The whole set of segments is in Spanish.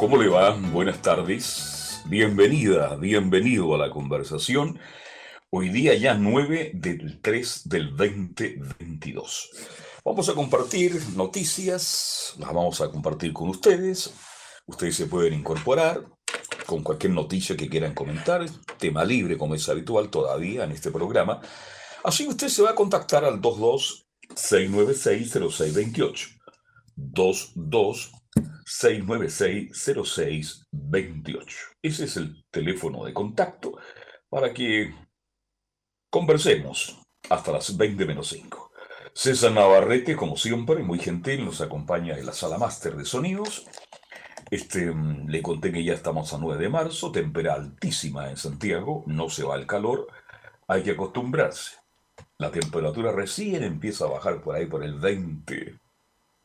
¿Cómo le va? Buenas tardes. Bienvenida, bienvenido a la conversación. Hoy día ya 9 del 3 del 2022. Vamos a compartir noticias, las vamos a compartir con ustedes. Ustedes se pueden incorporar con cualquier noticia que quieran comentar, tema libre como es habitual todavía en este programa. Así usted se va a contactar al 22 696 0628. 22 696-0628. Ese es el teléfono de contacto para que conversemos hasta las 20 menos 5. César Navarrete, como siempre, muy gentil, nos acompaña en la sala máster de sonidos. Este, mm, le conté que ya estamos a 9 de marzo, temperatura altísima en Santiago, no se va el calor, hay que acostumbrarse. La temperatura recién empieza a bajar por ahí por el 20,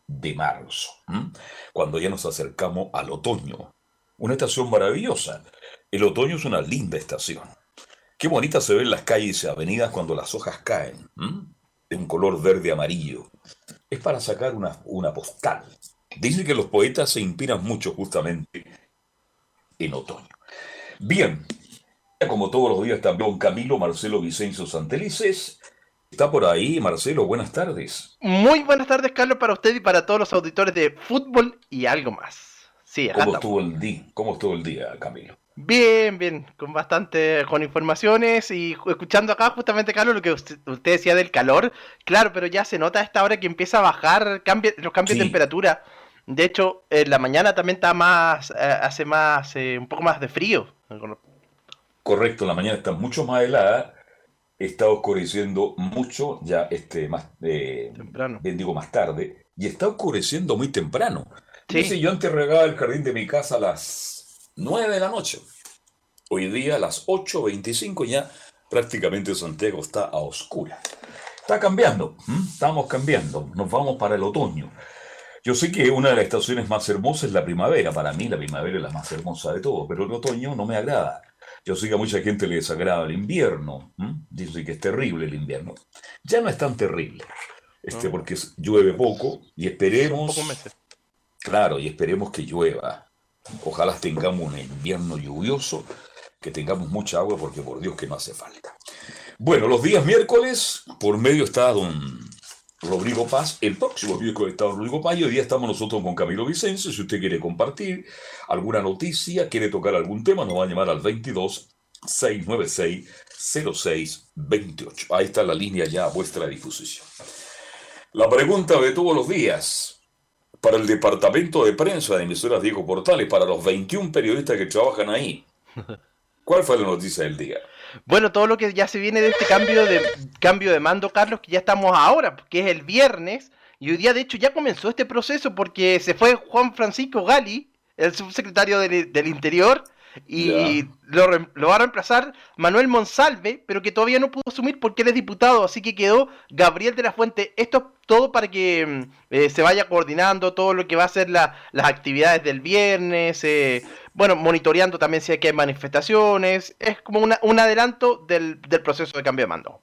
de marzo, cuando ya nos acercamos al otoño. Una estación maravillosa. El otoño es una linda estación. Qué bonita se ven las calles y avenidas cuando las hojas caen, de un color verde amarillo. Es para sacar una, una postal. Dice que los poetas se inspiran mucho justamente en otoño. Bien, como todos los días también Camilo Marcelo Vicencio Santelices, Está por ahí, Marcelo, buenas tardes. Muy buenas tardes, Carlos, para usted y para todos los auditores de fútbol y algo más. Sí, ¿Cómo estuvo el día? ¿Cómo estuvo el día, Camilo? Bien, bien, con bastante, con informaciones y escuchando acá justamente, Carlos, lo que usted, decía del calor. Claro, pero ya se nota a esta hora que empieza a bajar los cambios de temperatura. De hecho, en la mañana también está más, eh, hace más, eh, un poco más de frío. Correcto, la mañana está mucho más helada está oscureciendo mucho ya este más eh, temprano. Digo más tarde y está oscureciendo muy temprano. Sí. Dice, yo antes regaba el jardín de mi casa a las 9 de la noche. Hoy día a las 8.25 ya prácticamente Santiago está a oscura. Está cambiando, estamos cambiando, nos vamos para el otoño. Yo sé que una de las estaciones más hermosas es la primavera, para mí la primavera es la más hermosa de todo, pero el otoño no me agrada. Yo sé que a mucha gente le desagrada el invierno. Dice que es terrible el invierno. Ya no es tan terrible. Este, porque llueve poco y esperemos. Claro, y esperemos que llueva. Ojalá tengamos un invierno lluvioso, que tengamos mucha agua, porque por Dios que no hace falta. Bueno, los días miércoles, por medio está don Rodrigo Paz. El próximo miércoles está Rodrigo Paz y hoy día estamos nosotros con Camilo Vicencio. Si usted quiere compartir alguna noticia, quiere tocar algún tema, nos va a llamar al 22 696 0628. Ahí está la línea ya a vuestra disposición. La pregunta de todos los días para el departamento de prensa de emisoras Diego Portales, para los 21 periodistas que trabajan ahí. ¿Cuál fue la noticia del día? Bueno, todo lo que ya se viene de este cambio de cambio de mando, Carlos, que ya estamos ahora, que es el viernes, y hoy día de hecho ya comenzó este proceso porque se fue Juan Francisco Gali, el subsecretario del, del Interior, y lo, lo, va a reemplazar Manuel Monsalve, pero que todavía no pudo asumir porque él es diputado, así que quedó Gabriel de la Fuente. Esto es todo para que mm, eh, se vaya coordinando todo lo que va a ser las actividades del viernes, eh, bueno, monitoreando también si hay que hay manifestaciones, es como una, un adelanto del, del, proceso de cambio de mando.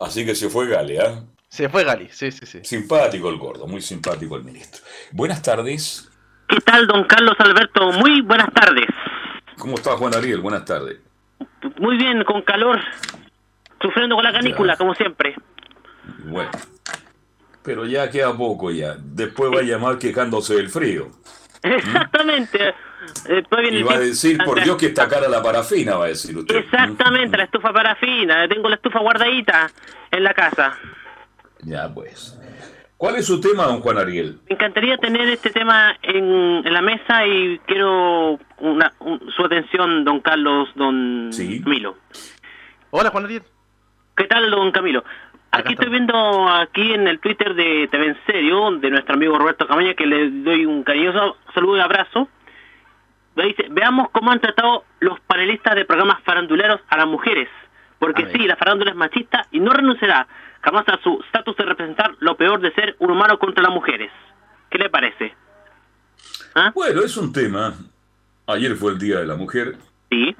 Así que se fue Gali, ¿ah? Se fue Gali, sí, sí, sí. Simpático el gordo, muy simpático el ministro. Buenas tardes. ¿Qué tal, don Carlos Alberto? Muy buenas tardes. ¿Cómo está Juan Ariel? Buenas tardes. Muy bien, con calor, sufriendo con la canícula, como siempre. Bueno, pero ya queda poco ya. Después va a llamar quejándose del frío. Exactamente. y va a decir, por Dios que está cara la parafina, va a decir usted. Exactamente, la estufa parafina. Tengo la estufa guardadita en la casa. Ya pues. ¿Cuál es su tema, don Juan Ariel? Me encantaría tener este tema en, la mesa y quiero una, su atención, don Carlos, don Camilo. Hola, Juan Ariel. ¿Qué tal, don Camilo? Aquí estoy viendo aquí en el Twitter de TV en Serio, de nuestro amigo Roberto Camaña, que le doy un cariñoso saludo y abrazo. Dice, veamos cómo han tratado los panelistas de programas faranduleros a las mujeres. Porque sí, la farándula es machista y no renunciará jamás a su estatus de representar lo peor de ser un humano contra las mujeres. ¿Qué le parece? ¿Ah? Bueno, es un tema. Ayer fue el Día de la Mujer. Sí.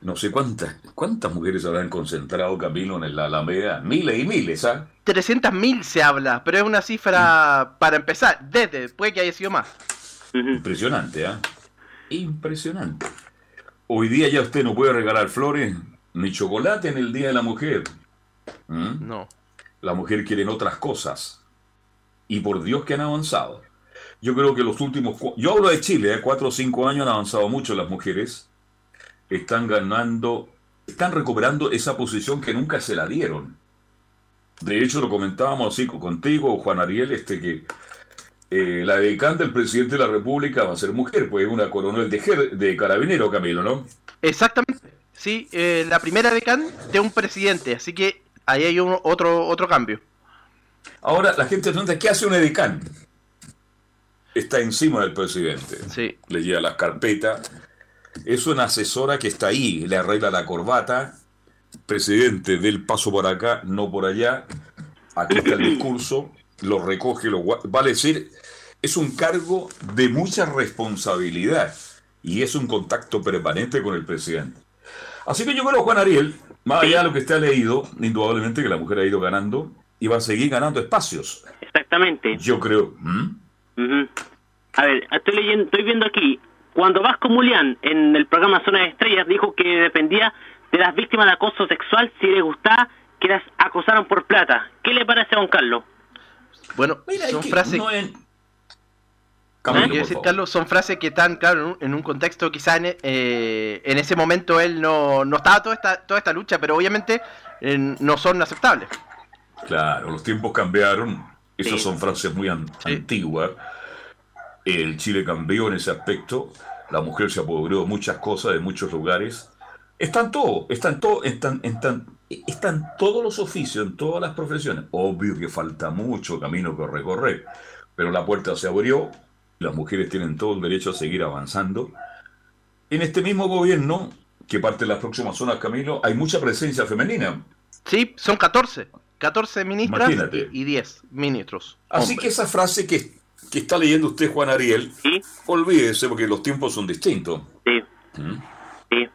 No sé cuántas cuántas mujeres habrán concentrado, Camilo, en la Alameda. Miles y miles, ¿ah? 300.000 se habla, pero es una cifra para empezar, desde, puede que haya sido más. Impresionante, ¿ah? Impresionante. Hoy día ya usted no puede regalar flores ni chocolate en el Día de la Mujer. ¿Mm? No. La mujer quiere otras cosas. Y por Dios que han avanzado. Yo creo que los últimos... Yo hablo de Chile, ¿eh? cuatro o cinco años han avanzado mucho las mujeres. Están ganando, están recuperando esa posición que nunca se la dieron. De hecho, lo comentábamos así contigo, Juan Ariel, este que eh, la decán del presidente de la República va a ser mujer, pues una coronel de, de carabinero, Camilo, ¿no? Exactamente. Sí, eh, la primera decán de un presidente, así que ahí hay un, otro, otro cambio. Ahora, la gente pregunta, ¿qué hace un edecán? Está encima del presidente. Sí. Le lleva las carpetas. Es una asesora que está ahí, le arregla la corbata. Presidente, del paso por acá, no por allá. Aquí está el discurso, lo recoge, lo Vale decir, es un cargo de mucha responsabilidad y es un contacto permanente con el presidente. Así que yo creo, Juan Ariel, más allá de lo que usted ha leído, indudablemente que la mujer ha ido ganando y va a seguir ganando espacios. Exactamente. Yo creo. A ver, estoy leyendo, estoy viendo aquí. Cuando Vasco Mulián en el programa Zona de Estrellas dijo que dependía de las víctimas de acoso sexual si les gustaba que las acosaran por plata. ¿Qué le parece a don Carlos? Bueno, son frases decir, Carlos, son frases que están, claro, en un, contexto quizá en, eh, en, ese momento él no, no estaba toda esta, toda esta lucha, pero obviamente no son aceptables. Claro, los tiempos cambiaron, esas son frases muy antiguas. El Chile cambió en ese aspecto, la mujer se apoderó de muchas cosas, de muchos lugares. Están todos, están todos, están, están, están todos los oficios, en todas las profesiones. Obvio que falta mucho camino que recorrer, pero la puerta se abrió, las mujeres tienen todo el derecho a seguir avanzando. En este mismo gobierno, que parte de las próximas zonas, Camilo, hay mucha presencia femenina. Sí, son 14. 14 ministras y 10 ministros. Así que esa frase que, que, está leyendo usted, Juan Ariel, olvídese porque los tiempos son distintos. Sí. ¿Mm? sí.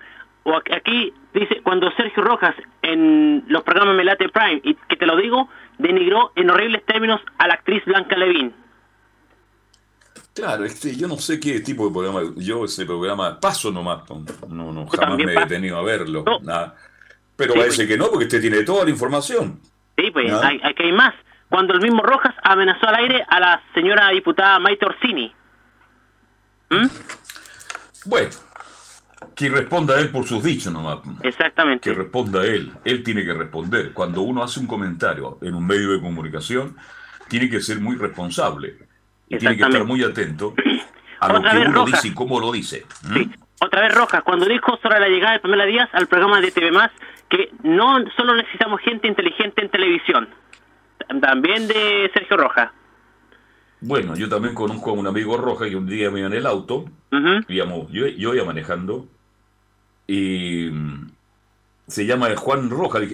O aquí dice, cuando Sergio Rojas en los programas Melate Prime, y que te lo digo, denigró en horribles términos a la actriz Blanca Levín. Claro, este, yo no sé qué tipo de programa, yo ese programa paso nomás, no, no jamás me he detenido a verlo, nada. pero parece pues. que no, porque usted tiene toda la información. Sí, pues hay, que ir más. Cuando el mismo Rojas amenazó al aire a la señora diputada Maite Orsini. ¿Mm? Bueno, que responda él por sus dichos nomás. Exactamente. Que responda él. Él tiene que responder. Cuando uno hace un comentario en un medio de comunicación, tiene que ser muy responsable y tiene que estar muy atento a lo que uno dice y cómo lo dice. Otra vez Rojas, cuando dijo sobre la llegada de Pamela Díaz al programa de TV Más, que no solo necesitamos gente inteligente en televisión, también de Sergio Rojas. Bueno, yo también conozco a un amigo Roja que un día me iba en el auto, digamos, yo, yo iba manejando, y mm, se llama Juan Roja. Le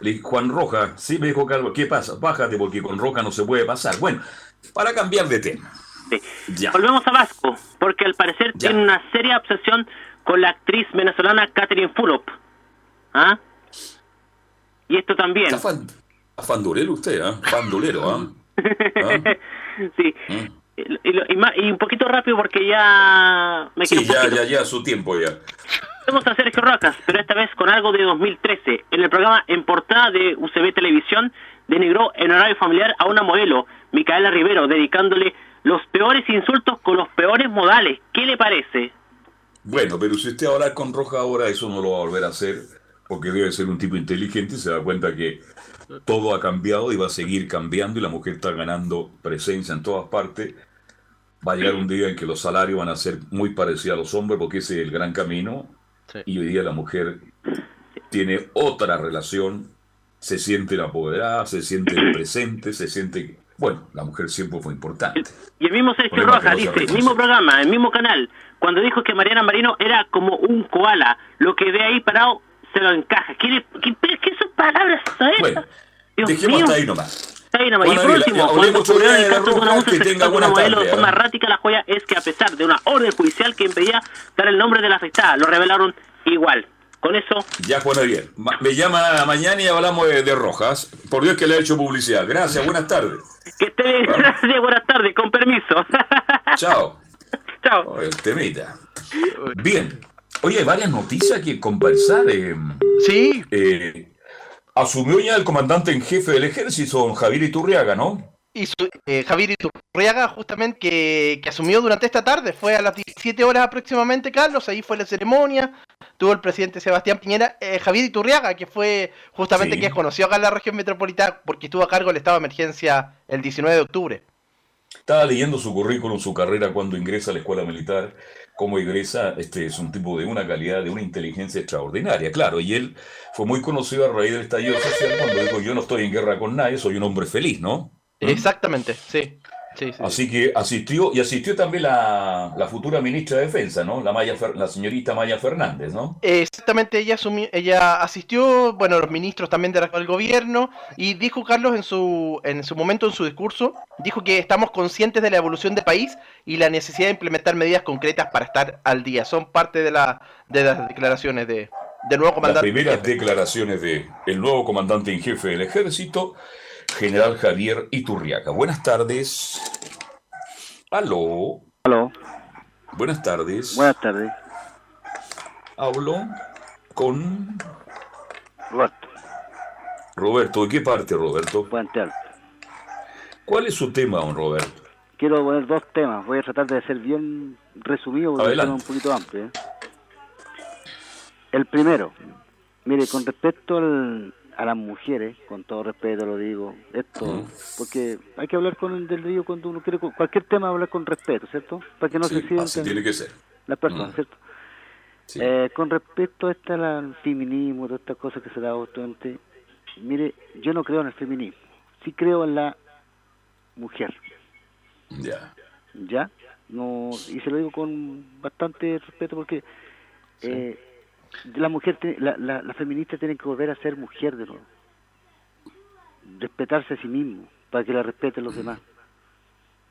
dije, Juan Roja, sí me dijo Carlos, ¿qué pasa? Bájate porque con Roja no se puede pasar. Bueno, para cambiar de tema. Volvemos a Vasco, porque al parecer tiene una seria obsesión con la actriz venezolana Catherine Fulop. ¿Ah? Y esto también. Fan, fandulero usted, ¿ah? Fandulero, ¿ah? ¿Ah? sí. ¿Ah? Y, un poquito rápido porque ya me Sí, ya, ya, ya, su tiempo ya. Vamos a Sergio Rocas, pero esta vez con algo de 2013. En el programa En Portada de UCB Televisión, denigró en horario familiar a una modelo, Micaela Rivero, dedicándole los peores insultos con los peores modales. ¿Qué le parece? Bueno, pero si usted habla con Roja ahora, eso no lo va a volver a hacer, porque debe ser un tipo inteligente y se da cuenta que todo ha cambiado y va a seguir cambiando y la mujer está ganando presencia en todas partes. Va a llegar un día en que los salarios van a ser muy parecidos a los hombres porque ese es el gran camino y hoy día la mujer tiene otra relación se siente la apoderada, se siente el presente, se siente... Bueno, la mujer siempre fue importante. Y el mismo Sergio Rojas dice, el mismo programa, el mismo canal, cuando dijo que Mariana Marino era como un koala, lo que ve ahí parado se lo encaja. ¿Qué, qué, qué son palabras Bueno, dejemos hasta ahí nomás. Y por último, cuando ocurrió el caso de una que una modelo de forma errática, la joya es que a pesar de una orden judicial que impedía dar el nombre de la afectada, lo revelaron igual. Con eso. Ya, bueno, bien. Me llama mañana y hablamos de, Rojas. Por Dios que le ha hecho publicidad. Gracias, buenas tardes. Que esté bien, gracias, buenas tardes, con permiso. Chao. Chao. El temita. Bien. Oye, hay varias noticias que conversar. Eh, sí. Eh, asumió ya el comandante en jefe del ejército, don Javier Iturriaga, ¿no? Y eh, Javier Iturriaga, justamente, que, que, asumió durante esta tarde, fue a las 17 horas aproximadamente, Carlos, ahí fue la ceremonia, tuvo el presidente Sebastián Piñera, eh, Javier Iturriaga, que fue justamente que conoció acá en la región metropolitana porque estuvo a cargo del estado de emergencia el 19 de octubre. Estaba leyendo su currículum, su carrera cuando ingresa a la escuela militar, cómo ingresa, este es un tipo de una calidad, de una inteligencia extraordinaria, claro, y él fue muy conocido a raíz del estallido social cuando dijo yo no estoy en guerra con nadie, soy un hombre feliz, ¿no? Exactamente, sí. Así que asistió, y asistió también la, futura ministra de Defensa, ¿no? La, Maya, la señorita Maya Fernández, ¿no? Exactamente, ella, ella asistió, bueno, los ministros también del gobierno, y dijo Carlos en su, en su momento, en su discurso, dijo que estamos conscientes de la evolución del país y la necesidad de implementar medidas concretas para estar al día. Son parte de, la, de las declaraciones de, del nuevo comandante. Las primeras declaraciones del el nuevo comandante en jefe del ejército general Javier Iturriaca. Buenas tardes. Aló. Aló. Buenas tardes. Buenas tardes. Hablo con... Roberto. Roberto, ¿de qué parte, Roberto? Puente Alto. ¿Cuál es su tema, don Roberto? Quiero poner dos temas. Voy a tratar de ser bien resumido porque es un poquito amplio. ¿eh? El primero, mire, con respecto al, a las mujeres, con todo respeto lo digo, esto, porque hay que hablar con el del río cuando uno quiere, cualquier tema hablar con respeto, ¿cierto? Para que no se sientan así tiene que ser. las personas, ¿cierto? Eh, con respecto a este al feminismo, todas estas cosas que se da bastante, mire, yo no creo en el feminismo, sí creo en la mujer. Ya. ¿Ya? No, y se lo digo con bastante respeto porque eh, la mujer, la, la, feminista tiene que volver a ser mujer de nuevo. Respetarse a sí mismo, para que la respeten los demás.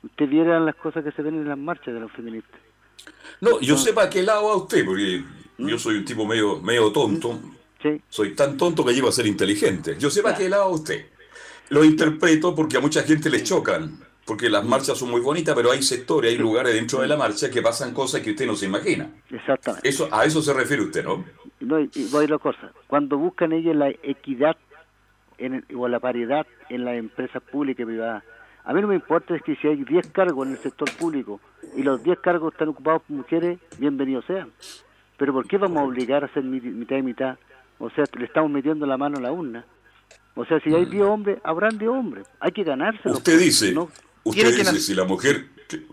Usted viera las cosas que se ven en las marchas de los feministas. No, yo sé para qué lado va usted, porque ¿Mm? yo soy un tipo medio, medio tonto. Sí. Soy tan tonto que llego a ser inteligente. Yo sé para qué lado va usted. Lo interpreto porque a mucha gente le chocan porque las marchas son muy bonitas, pero hay sectores, hay lugares dentro de la marcha que pasan cosas que usted no se imagina. Exactamente. Eso, a eso se refiere usted, ¿no? No, y voy a la cosa. Cuando buscan ellos la equidad en o la paridad en las empresas públicas y privadas, a mí no me importa es que si hay 10 cargos en el sector público y los 10 cargos están ocupados por mujeres, bienvenidos sean. Pero ¿por qué vamos a obligar a hacer mitad y mitad? O sea, le estamos metiendo la mano a la urna. O sea, si hay 10 hombres, habrán 10 hombres. Hay que ganárselo. Usted dice, ¿no? Usted dice, si la mujer...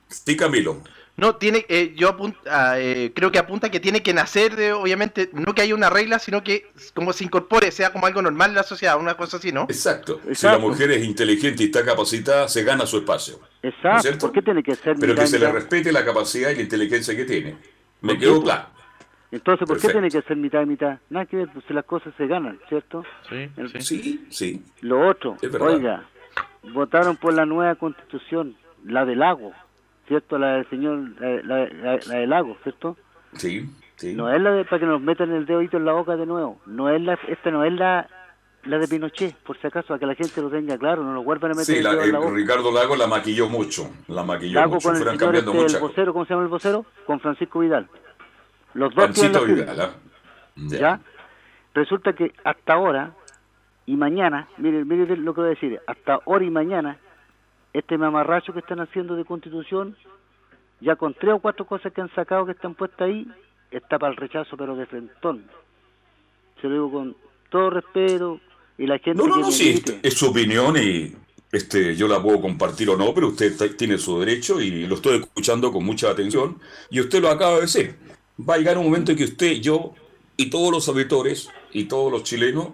Sí, Camilo. No, tiene, eh, yo apunta, eh, creo que apunta que tiene que nacer, de, obviamente, no que haya una regla, sino que como se incorpore, sea como algo normal en la sociedad, una cosa así, ¿no? Exacto. Si la mujer es inteligente y está capacitada, se gana su espacio. Exacto. ¿Por qué tiene que ser Pero que se le respete la capacidad y la inteligencia que tiene. Me quedó claro. Entonces, ¿por qué tiene que ser mitad y mitad? Nada que ver, pues las cosas se ganan, ¿cierto? Sí, sí, sí. Lo otro, oiga, votaron por la nueva constitución, la del lago, ¿cierto? La del señor, la, del lago, ¿cierto? Sí, sí. No es la de para que nos metan el dedito en la boca de nuevo. No es la, esta no es la, la de Pinochet, por si acaso, a que la gente lo tenga claro, no lo vuelvan a meter sí, en la boca. Ricardo Lago la maquilló mucho, la maquilló Lago mucho, con el, cambiando este, vocero, ¿cómo se llama el vocero? Con Francisco Vidal. Los dos Francisco Vidal, ¿ah? ¿Ya? Resulta que hasta ahora y mañana, miren, miren lo que voy a decir, hasta hoy y mañana, este mamarracho que están haciendo de constitución, ya con tres o cuatro cosas que han sacado que están puestas ahí, está para el rechazo, pero de frentón. Se lo digo con todo respeto y la gente... No, no, no, sí, es su opinión y este, yo la puedo compartir o no, pero usted tiene su derecho y lo estoy escuchando con mucha atención y usted lo acaba de decir. Va a llegar un momento en que usted, yo y todos los auditores y todos los chilenos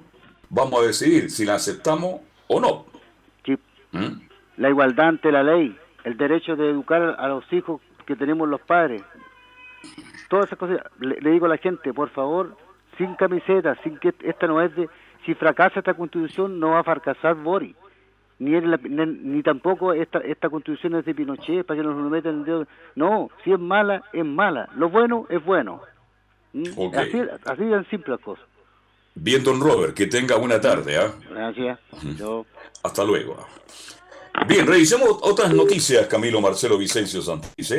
vamos a decidir si la aceptamos o no. ¿Mm? La igualdad ante la ley, el derecho de educar a los hijos que tenemos los padres. Todas esas cosas. Le, digo a la gente, por favor, sin camiseta, sin que esta no es de... Si fracasa esta constitución, no va a fracasar Boris. Ni, ni, tampoco esta, esta constitución es de Pinochet para que nos lo metan en el dedo. No, si es mala, es mala. Lo bueno es bueno. ¿Mm? Así, así de simple las cosas. Bien, don Robert, que tenga buena tarde. ¿ah? Gracias. Hasta luego. Bien, revisemos otras noticias, Camilo Marcelo Vicencio Santis.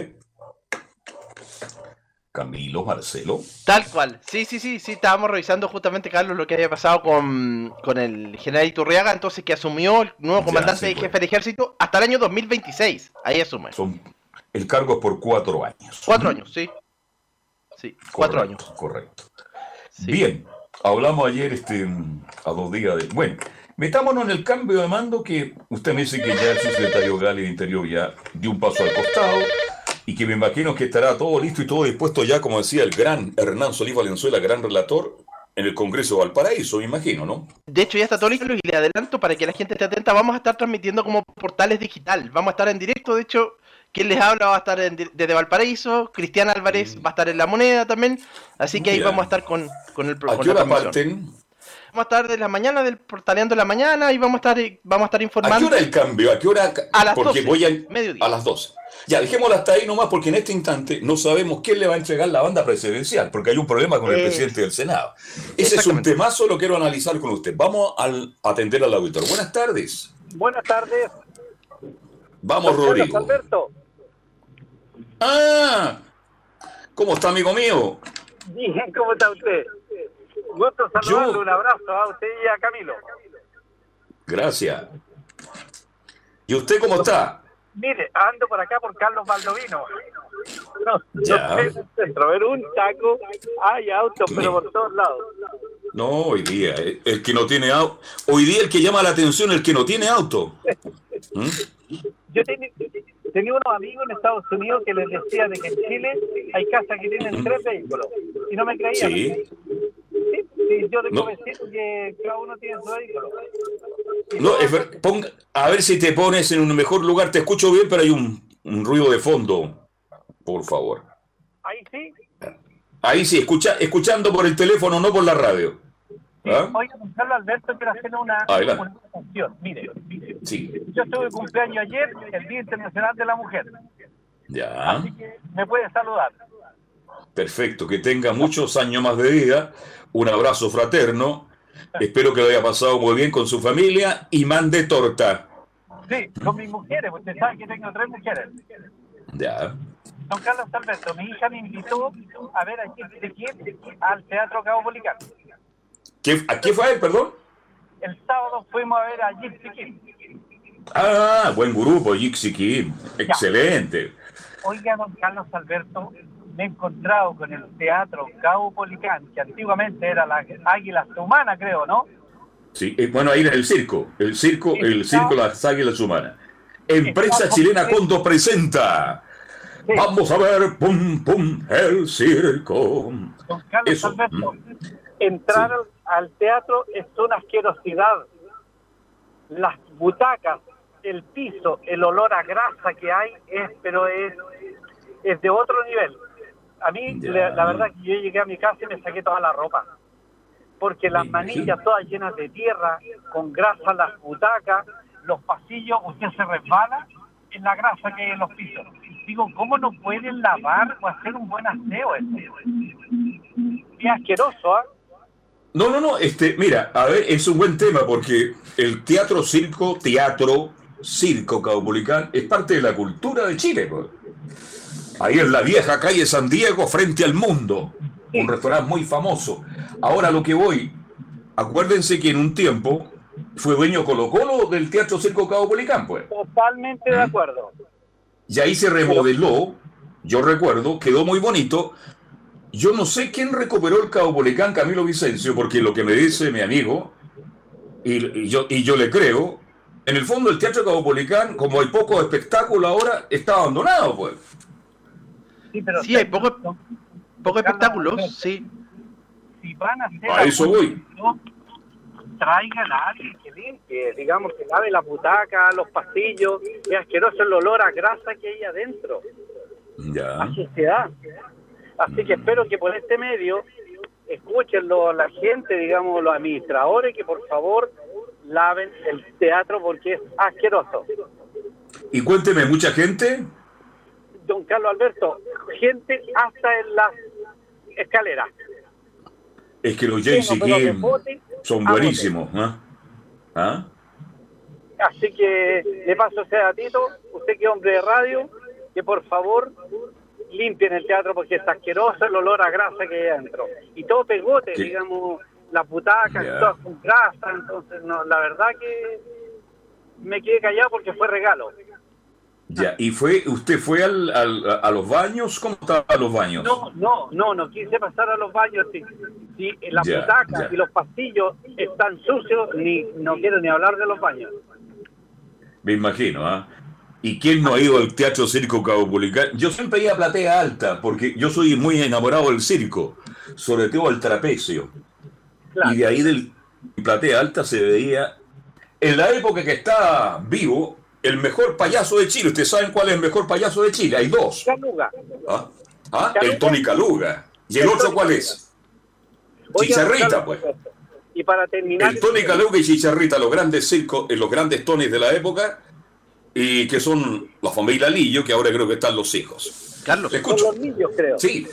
Camilo Marcelo. Tal cual. Sí, sí, sí, sí, estábamos revisando justamente, Carlos, lo que había pasado con, el general Iturriaga, entonces que asumió el nuevo comandante y jefe del ejército hasta el año 2026. Ahí asume. Son, el cargo es por cuatro años. Cuatro años, sí. Sí, cuatro años. Correcto. Bien, hablamos ayer este, a dos días de... Bueno, Metámonos en el cambio de mando que usted me dice que ya el secretario Gali de Interior ya dio un paso al costado y que me imagino que estará todo listo y todo dispuesto ya, como decía el gran Hernán Solís Valenzuela, gran relator, en el Congreso de Valparaíso, me imagino, ¿no? De hecho, ya está todo listo y le adelanto para que la gente esté atenta. Vamos a estar transmitiendo como portales digital. Vamos a estar en directo. De hecho, quien les habla va a estar desde Valparaíso. Cristian Álvarez mm. va a estar en La Moneda también. Así que ahí vamos a estar con, con el programa. ¿A qué hora parten? vamos a estar de la mañana del portaleando de la mañana y vamos a estar vamos a estar informando. ¿A qué hora el cambio? ¿A qué hora? A las porque voy a, mediodía. a las 12. Ya, dejémoslo hasta ahí nomás porque en este instante no sabemos quién le va a entregar la banda presidencial, porque hay un problema con el presidente del Senado. Ese es un temazo, lo quiero analizar con usted. Vamos a atender al auditor. Buenas tardes. Buenas tardes. Vamos, Rodrigo. Alberto. Ah, ¿cómo está, amigo mío? Bien, ¿cómo está usted? Gusto saludarlo, un abrazo a usted y a Camilo. Gracias. ¿Y usted cómo está? Mire, ando por acá por Carlos Baldovino. No, ya. no ver un taco, hay autos, pero por todos lados. No, hoy día, eh, el que no tiene auto, hoy día el que llama la atención el que no tiene auto. ¿Mm? Yo tenía, tenía unos amigos en Estados Unidos que les decía de que en Chile hay casas que tienen tres vehículos y no me creían. Sí. Sí, yo tengo no. que cada uno tiene su vehículo. No, ponga, a ver si te pones en un mejor lugar. Te escucho bien, pero hay un, un ruido de fondo. Por favor. Ahí sí. Ahí sí, escucha, escuchando por el teléfono, no por la radio. ¿Ah? Oiga, Carlos Alberto, quiero hacer una, una canción. Mire, sí. yo estuve cumpleaños ayer, el Día Internacional de la Mujer. Ya. Así que me puede saludar. Perfecto, que tenga muchos años más de vida un abrazo fraterno. Espero que lo haya pasado muy bien con su familia y mande torta. Sí, con mis mujeres, usted sabe que tengo tres mujeres. Ya. Don Carlos Alberto, mi hija me invitó a ver a de quién al Teatro Cabo Policán. ¿A qué fue él, perdón? El sábado fuimos a ver a Gypsy King. Ah, buen grupo, Gypsy King. Excelente. Oiga, don Carlos Alberto, me he encontrado con el teatro Cabo Policán, que antiguamente era la Águilas Humanas, creo, ¿no? Sí, eh, bueno, ahí era el circo, el circo, el circo Las Águilas Humanas. Empresa Chilena Condo presenta. Vamos a ver, pum, pum, el circo. Don Carlos Alberto, entrar al teatro es una asquerosidad. Las butacas, el piso, el olor a grasa que hay, es, pero es, es de otro nivel a mí la, verdad que yo llegué a mi casa y me saqué toda la ropa. Porque las manillas todas llenas de tierra, con grasa las butacas, los pasillos, usted se resbala en la grasa que hay en los pisos. Digo, ¿cómo no pueden lavar o hacer un buen aseo eso? Es asqueroso, ¿ah? No, no, no, este, mira, a ver, es un buen tema porque el teatro circo, teatro, circo caupolicán es parte de la cultura de Chile. Pues. Ahí en la vieja calle San Diego, frente al mundo. Un restaurante muy famoso. Ahora lo que voy, acuérdense que en un tiempo fue dueño Colo Colo del Teatro Circo Cabo Policán, pues. Totalmente de ¿Mm? acuerdo. Y ahí se remodeló, yo recuerdo, quedó muy bonito. Yo no sé quién recuperó el Cabo Policán, Camilo Vicencio, porque lo que me dice mi amigo, y, yo, y yo le creo, en el fondo el Teatro Cabo Policán, como hay poco espectáculo ahora, está abandonado, pues. Sí, hay pocos poco espectáculos, sí. Si van a hacer a eso voy. traigan a alguien que limpie, digamos que lave la butaca, los pasillos, es asqueroso el olor a grasa que hay adentro. Ya. A suciedad. Así que espero que por este medio escúchenlo la gente, digamos, los administradores, que por favor laven el teatro porque es asqueroso. Y cuénteme, ¿mucha gente? Don Carlos Alberto, gente hasta en las escaleras. Es que los Kim son buenísimos. ¿ah? ¿Ah? Así que le paso ese datito, usted que es hombre de radio, que por favor limpien el teatro porque es asqueroso el olor a grasa que hay adentro. Y todo pegote, digamos, las butacas, todas con grasa, entonces no, la verdad que me quedé callado porque fue regalo. Ya, ¿y fue usted fue al, a los baños? ¿Cómo estaban los baños? No, no, no, no quise pasar a los baños. Si, si las butacas y los pasillos están sucios, ni no quiero ni hablar de los baños. Me imagino, ¿ah? ¿Y quién no ha ido al Teatro Circo Caupolicán? Yo siempre iba a Platea Alta, porque yo soy muy enamorado del circo, sobre todo el trapecio. Y de ahí del Platea Alta se veía, en la época que está vivo, el mejor payaso de Chile. ¿Ustedes saben cuál es el mejor payaso de Chile? Hay dos. Caluga. ¿Ah? ¿Ah? El Tony Caluga. ¿Y el, otro cuál es? Chicharrita, pues. Y para terminar... El Tony Caluga y Chicharrita, los grandes circos, eh, los grandes tonis de la época, y que son la familia Lillo, que ahora creo que están los hijos. Carlos. escucho. los niños, creo. Sí.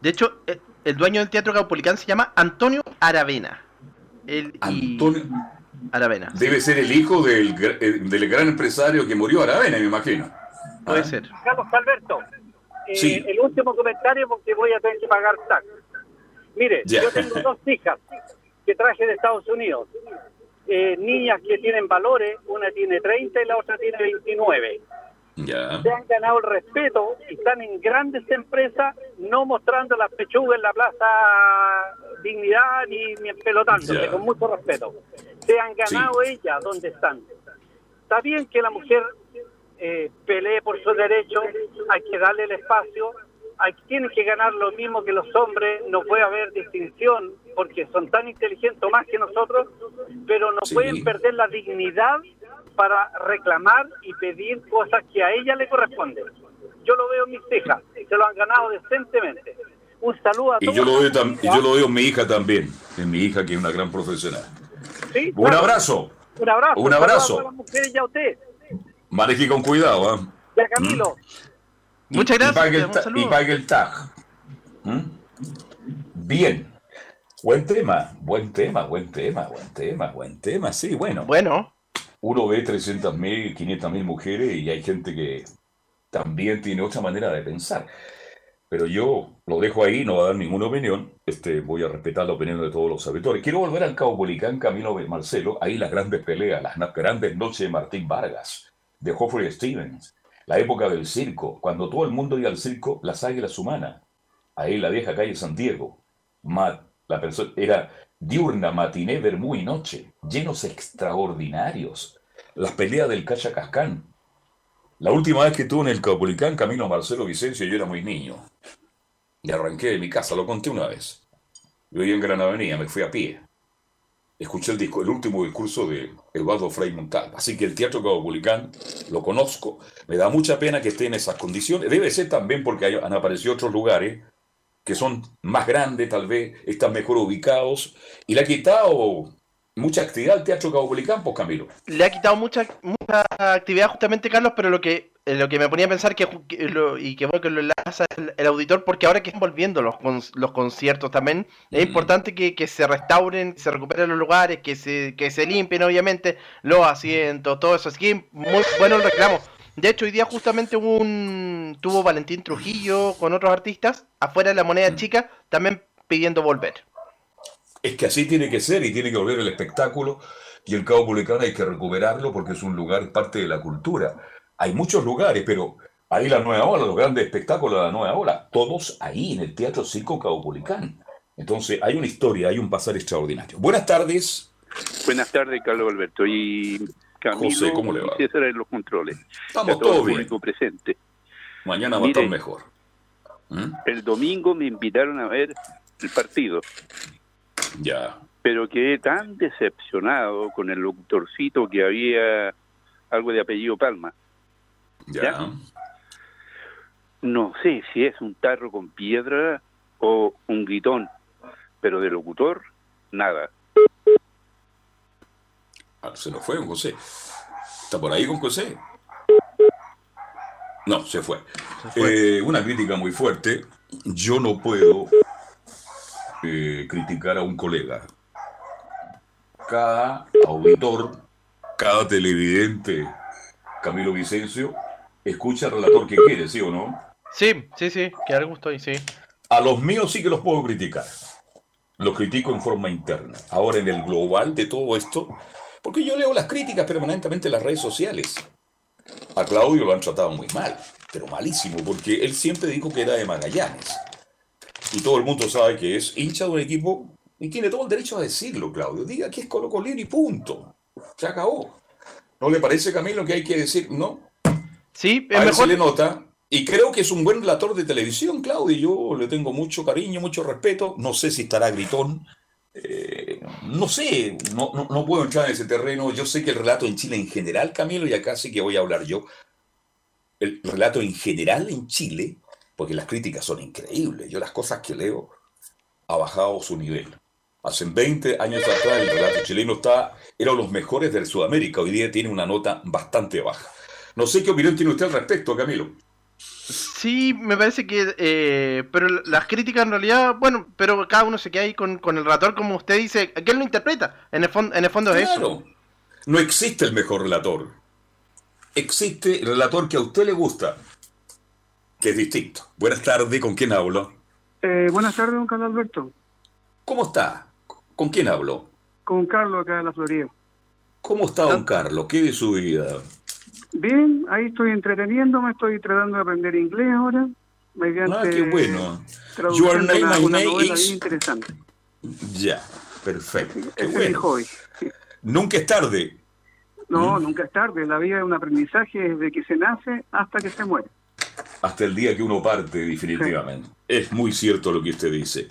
De hecho, eh, el dueño del Teatro Caupolicán se llama Antonio Aravena. Antonio... Aravena. Debe ser el hijo del, eh, del, gran empresario que murió Aravena, me imagino. Puede ah. ser. Carlos Alberto, eh, el último comentario porque voy a tener que pagar tax. Mire, yo tengo dos hijas que traje de Estados Unidos. Eh, niñas que tienen valores, una tiene 30 y la otra tiene 29. Ya. Se han ganado el respeto y están en grandes empresas, no mostrando las pechugas en la plaza Dignidad ni, ni pelotándose, con mucho respeto. Se han ganado ellas donde están. Está bien que la mujer eh, pelee por sus derechos, hay que darle el espacio, hay, tiene que ganar lo mismo que los hombres, no puede haber distinción porque son tan inteligentes más que nosotros, pero no pueden perder la dignidad para reclamar y pedir cosas que a ella le corresponden. Yo lo veo en mis hijas, se lo han ganado decentemente. Un saludo a todos. Y yo lo veo, yo lo veo en mi hija también, en mi hija que es una gran profesional. un abrazo. Un abrazo. Un abrazo. A usted. Maneje con cuidado. ¿eh? Ya, Camilo. Mm. Muchas gracias. Y pague el, tag. ¿Mm? Bien. Buen tema, buen tema, buen tema, buen tema, buen tema. Sí, bueno. Bueno uno ve 300.000, 500.000 mujeres y hay gente que también tiene otra manera de pensar. Pero yo lo dejo ahí, no voy a dar ninguna opinión, este, voy a respetar la opinión de todos los auditores. Quiero volver al Cabo Bolicán, Camilo Marcelo, ahí las grandes peleas, las grandes noches de Martín Vargas, de Geoffrey Stevens, la época del circo, cuando todo el mundo iba al circo, las águilas humanas, ahí la vieja calle Santiago, la persona, era diurna, matiné, vermú y noche, llenos extraordinarios. Las peleas del Cachacascán. La última vez que estuve en el Capolicán, Camino Marcelo Vicencio, yo era muy niño. Y arranqué de mi casa, lo conté una vez. Yo vivía en Gran Avenida, me fui a pie. Escuché el, disco, el último discurso de Eduardo Frei Montalva. Así que el Teatro Caupolicán lo conozco. Me da mucha pena que esté en esas condiciones. Debe ser también porque han aparecido otros lugares que son más grandes, tal vez están mejor ubicados, y le ha quitado mucha actividad al Teatro Caupolicán, pues Camilo. Le ha quitado mucha, mucha actividad justamente, Carlos, pero lo que lo que me ponía a pensar que, y que bueno que lo enlaza el, auditor, porque ahora que están volviendo los, los conciertos también, es mm. importante que, que, se restauren, se recuperen los lugares, que se, que se limpien obviamente los asientos, todo eso. Así que muy bueno el reclamo. De hecho, hoy día justamente un, tuvo Valentín Trujillo con otros artistas afuera de la moneda mm. chica también pidiendo volver. Es que así tiene que ser y tiene que volver el espectáculo y el Cabo Publicano hay que recuperarlo porque es un lugar, parte de la cultura. Hay muchos lugares, pero ahí la nueva ola, los grandes espectáculos de la nueva ola, todos ahí en el Teatro Circo Caupolicán. Entonces hay una historia, hay un pasar extraordinario. Buenas tardes. Buenas tardes, Carlos Alberto. Y Camilo José, ¿cómo le va? César en los controles. Estamos todos bien. presente. Mañana va a estar mejor. ¿Mm? El domingo me invitaron a ver el partido. Ya. pero quedé tan decepcionado con el locutorcito que había algo de apellido Palma. Ya. No sé si es un tarro con piedra o un gritón, pero de locutor, nada. Ah, se nos fue, don José. ¿Está por ahí con José? No, se fue. Eh, una crítica muy fuerte. Yo no puedo eh, criticar a un colega. Cada auditor, cada televidente, Camilo Vicencio, escucha al relator que quiere, ¿sí o no? Sí, sí, sí, que algo estoy, sí. A los míos sí que los puedo criticar. Los critico en forma interna. Ahora, en el global de todo esto, porque yo leo las críticas permanentemente en las redes sociales. A Claudio lo han tratado muy mal, pero malísimo, porque él siempre dijo que era de Magallanes. Y todo el mundo sabe que es hincha de un equipo y tiene todo el derecho a decirlo, Claudio. Diga que es Colo Colín y punto. Se acabó. ¿No le parece, Camilo, que hay que decir no? Sí, es a mejor... se le nota. Y creo que es un buen relator de televisión, Claudio. Yo le tengo mucho cariño, mucho respeto. No sé si estará gritón. Eh, no sé, no, no, puedo entrar en ese terreno. Yo sé que el relato en Chile en general, Camilo, y acá sí que voy a hablar yo. El relato en general en Chile, porque las críticas son increíbles. Yo las cosas que leo ha bajado su nivel. Hace 20 años atrás el relato chileno está, era uno de los mejores de Sudamérica. Hoy día tiene una nota bastante baja. No sé qué opinión tiene usted al respecto, Camilo. Sí, me parece que. Eh, pero las críticas en realidad, bueno, pero cada uno se queda ahí con, el relator, como usted dice. ¿Quién lo interpreta? En el, fondo, en el fondo es eso. No existe el mejor relator. Existe el relator que a usted le gusta, que es distinto. Buenas tardes, ¿con quién hablo? Eh, buenas tardes, don Carlos Alberto. ¿Cómo está? ¿Con quién hablo? Con Carlos, acá de la Florida. ¿Cómo está, don Carlos? ¿Qué de su vida? Bien, ahí estoy entreteniéndome, estoy tratando de aprender inglés ahora. ah, qué bueno. Your name, una, una novela is... interesante. Ya, perfecto. Qué Ese es mi hobby. Nunca es tarde. No, ¿Mm? nunca es tarde. La vida es un aprendizaje desde que se nace hasta que se muere. Hasta el día que uno parte, definitivamente. Es muy cierto lo que usted dice.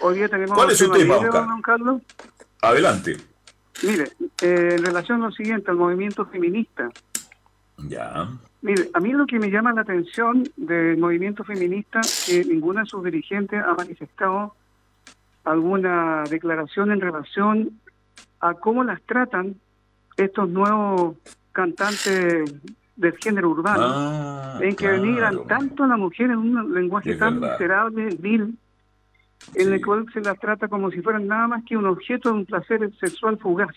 Hoy día tenemos ¿Cuál es su tema, don Carlos? Adelante. Mire, eh, en relación a lo siguiente, al movimiento feminista. Ya. Mire, a mí lo que me llama la atención del movimiento feminista es que ninguna de sus dirigentes ha manifestado alguna declaración en relación a cómo las tratan estos nuevos cantantes del género urbano, ah, en que claro. tanto a la mujer en un lenguaje tan miserable, vil, en el cual se las trata como si fueran nada más que un objeto de un placer sexual fugaz.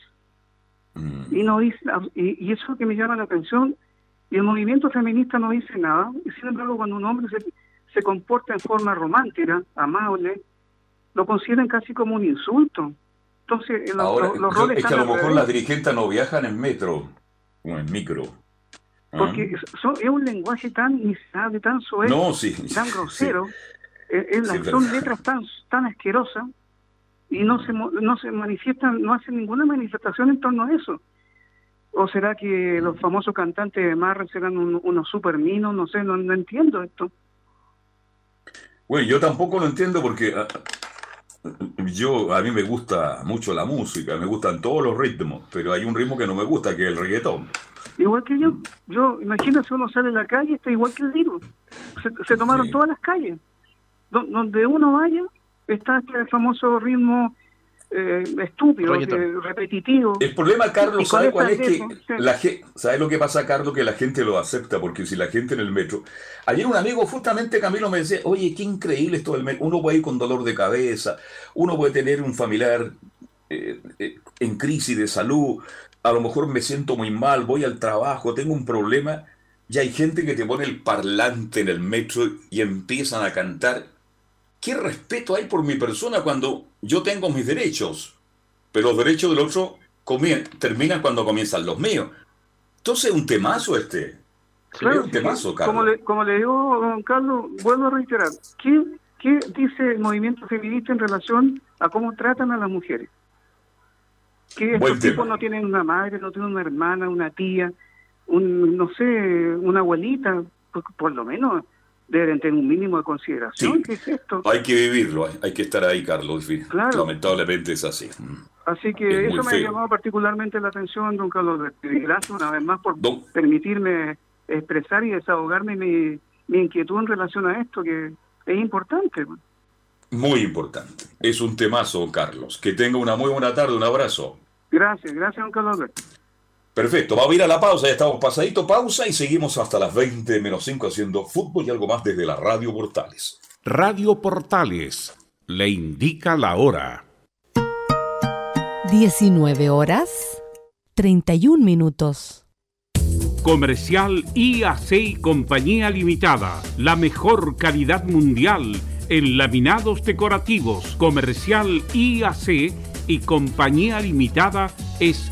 Mm. Y no dice, y, eso es lo que me llama la atención, y el movimiento feminista no dice nada, y sin embargo cuando un hombre se, se comporta en forma romántica, amable, lo consideran casi como un insulto. Entonces, los, roles... Es que a lo mejor las dirigentes no viajan en metro o en micro. Porque ah. es un lenguaje tan miserable, tan suave, tan grosero. Son letras tan, tan asquerosas y no se, no se manifiestan, no hacen ninguna manifestación en torno a eso. ¿O será que los famosos cantantes de Marra serán unos super minos? No sé, no, entiendo esto. Bueno, yo tampoco lo entiendo porque ah, yo a mí me gusta mucho la música, me gustan todos los ritmos, pero hay un ritmo que no me gusta, que es el reggaetón. Igual que yo, yo imagínate uno sale a la calle, está igual que el libro. Se, tomaron todas las calles donde uno vaya, está este famoso ritmo eh, estúpido, repetitivo. El problema, Carlos, ¿sabe cuál es? Que la ¿Sabe lo que pasa, Carlos? Que la gente lo acepta, porque si la gente en el metro... Ayer un amigo, justamente Camilo, me decía, oye, qué increíble esto del metro. Uno puede ir con dolor de cabeza, uno puede tener un familiar eh, eh, en crisis de salud, a lo mejor me siento muy mal, voy al trabajo, tengo un problema, y hay gente que te pone el parlante en el metro y empiezan a cantar ¿Qué respeto hay por mi persona cuando yo tengo mis derechos? Pero los derechos del otro terminan cuando comienzan los míos. Entonces, un temazo este. Claro, un temazo, Carlos. Como le, como le digo, don Carlos, vuelvo a reiterar. ¿Qué, ¿Qué dice el movimiento feminista en relación a cómo tratan a las mujeres? Que estos tipos no tienen una madre, no tienen una hermana, una tía, un, no sé, una abuelita, por, por lo menos deben tener un mínimo de consideración. ¿Qué es esto? Hay que vivirlo, hay que estar ahí, Carlos. Lamentablemente es así. Así que eso me ha llamado particularmente la atención, don Carlos. Gracias una vez más por permitirme expresar y desahogarme mi, mi inquietud en relación a esto, que es importante. Muy importante. Es un temazo, Carlos. Que tenga una muy buena tarde. Un abrazo. Gracias, gracias, don Carlos. Perfecto, vamos a ir a la pausa, ya estamos pasadito pausa y seguimos hasta las 20 menos 5 haciendo fútbol y algo más desde la Radio Portales. Radio Portales le indica la hora. 19 horas 31 minutos. Comercial IAC y Compañía Limitada, la mejor calidad mundial en laminados decorativos. Comercial IAC y Compañía Limitada es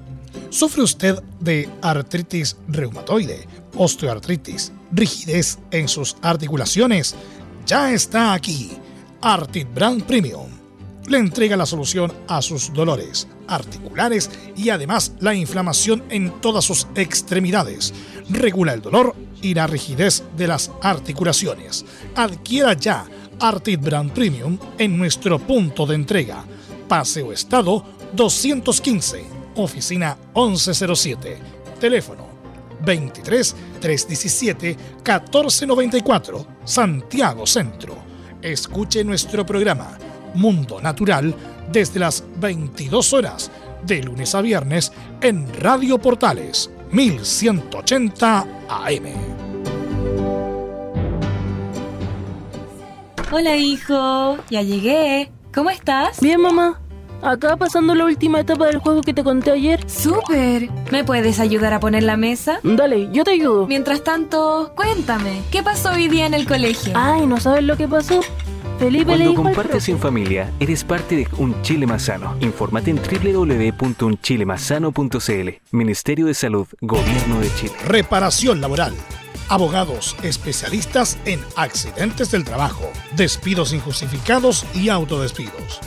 ¿Sufre usted de artritis reumatoide, osteoartritis, rigidez en sus articulaciones? Ya está aquí. Artit Brand Premium. Le entrega la solución a sus dolores articulares y además la inflamación en todas sus extremidades. Regula el dolor y la rigidez de las articulaciones. Adquiera ya Artit Brand Premium en nuestro punto de entrega. Paseo Estado 215 oficina 1107, teléfono 23 317 1494, Santiago Centro. Escuche nuestro programa Mundo Natural desde las 22 horas, de lunes a viernes, en Radio Portales 1180 AM. Hola hijo, ya llegué. ¿Cómo estás? Bien mamá. Acá pasando la última etapa del juego que te conté ayer. ¡Súper! ¿Me puedes ayudar a poner la mesa? Dale, yo te ayudo. Mientras tanto, cuéntame, ¿qué pasó hoy día en el colegio? Ay, ¿no sabes lo que pasó? Felipe Cuando compartes en familia, eres parte de Un Chile Más Sano. Infórmate en www.unchilemasano.cl. Ministerio de Salud, Gobierno de Chile. Reparación laboral. Abogados especialistas en accidentes del trabajo, despidos injustificados y autodespidos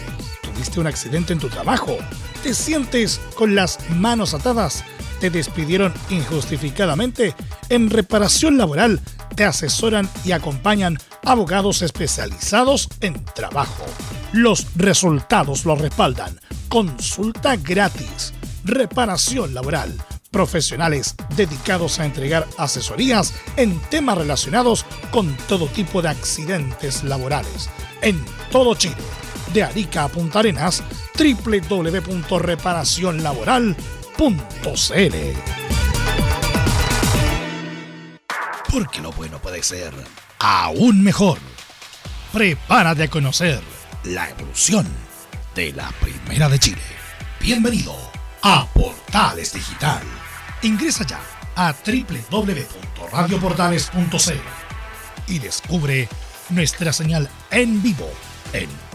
un accidente en tu trabajo, te sientes con las manos atadas, te despidieron injustificadamente, en reparación laboral te asesoran y acompañan abogados especializados en trabajo. Los resultados lo respaldan. Consulta gratis. Reparación laboral. Profesionales dedicados a entregar asesorías en temas relacionados con todo tipo de accidentes laborales. En todo Chile de Arica a Punta Arenas, www.reparacionlaboral.cl. Porque lo bueno puede ser aún mejor. Prepárate a conocer la evolución de la Primera de Chile. Bienvenido a Portales Digital. Ingresa ya a www.radioportales.cl y descubre nuestra señal en vivo en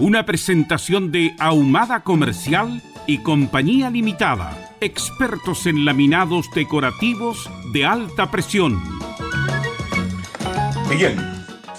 una presentación de Ahumada Comercial y Compañía Limitada expertos en laminados decorativos de alta presión. Bien,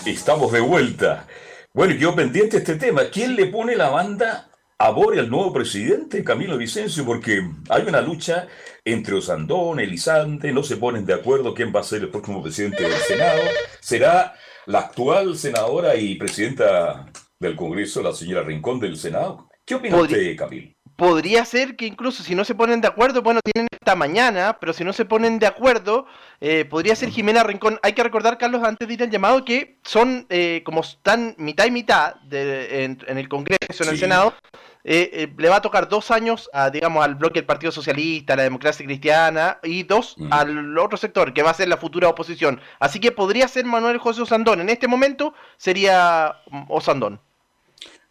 estamos de vuelta. Bueno, yo pendiente este tema. ¿Quién le pone la banda a Bore al nuevo presidente, Camilo Vicencio? Porque hay una lucha entre Osandón, Elizante, no se ponen de acuerdo quién va a ser el próximo presidente del Senado. ¿Será la actual senadora y presidenta del Congreso, la señora Rincón del Senado? ¿Qué opina usted, Camilo? podría ser que incluso si no se ponen de acuerdo, bueno, tienen esta mañana, pero si no se ponen de acuerdo, eh, podría ser Jimena Rincón. Hay que recordar, Carlos, antes de ir al llamado, que son eh, como están mitad y mitad en, el Congreso, en el Senado, eh, le va a tocar dos años a, digamos, al bloque del Partido Socialista, la democracia cristiana, y dos al otro sector, que va a ser la futura oposición. Así que podría ser Manuel José Osandón. En este momento sería mm, Osandón.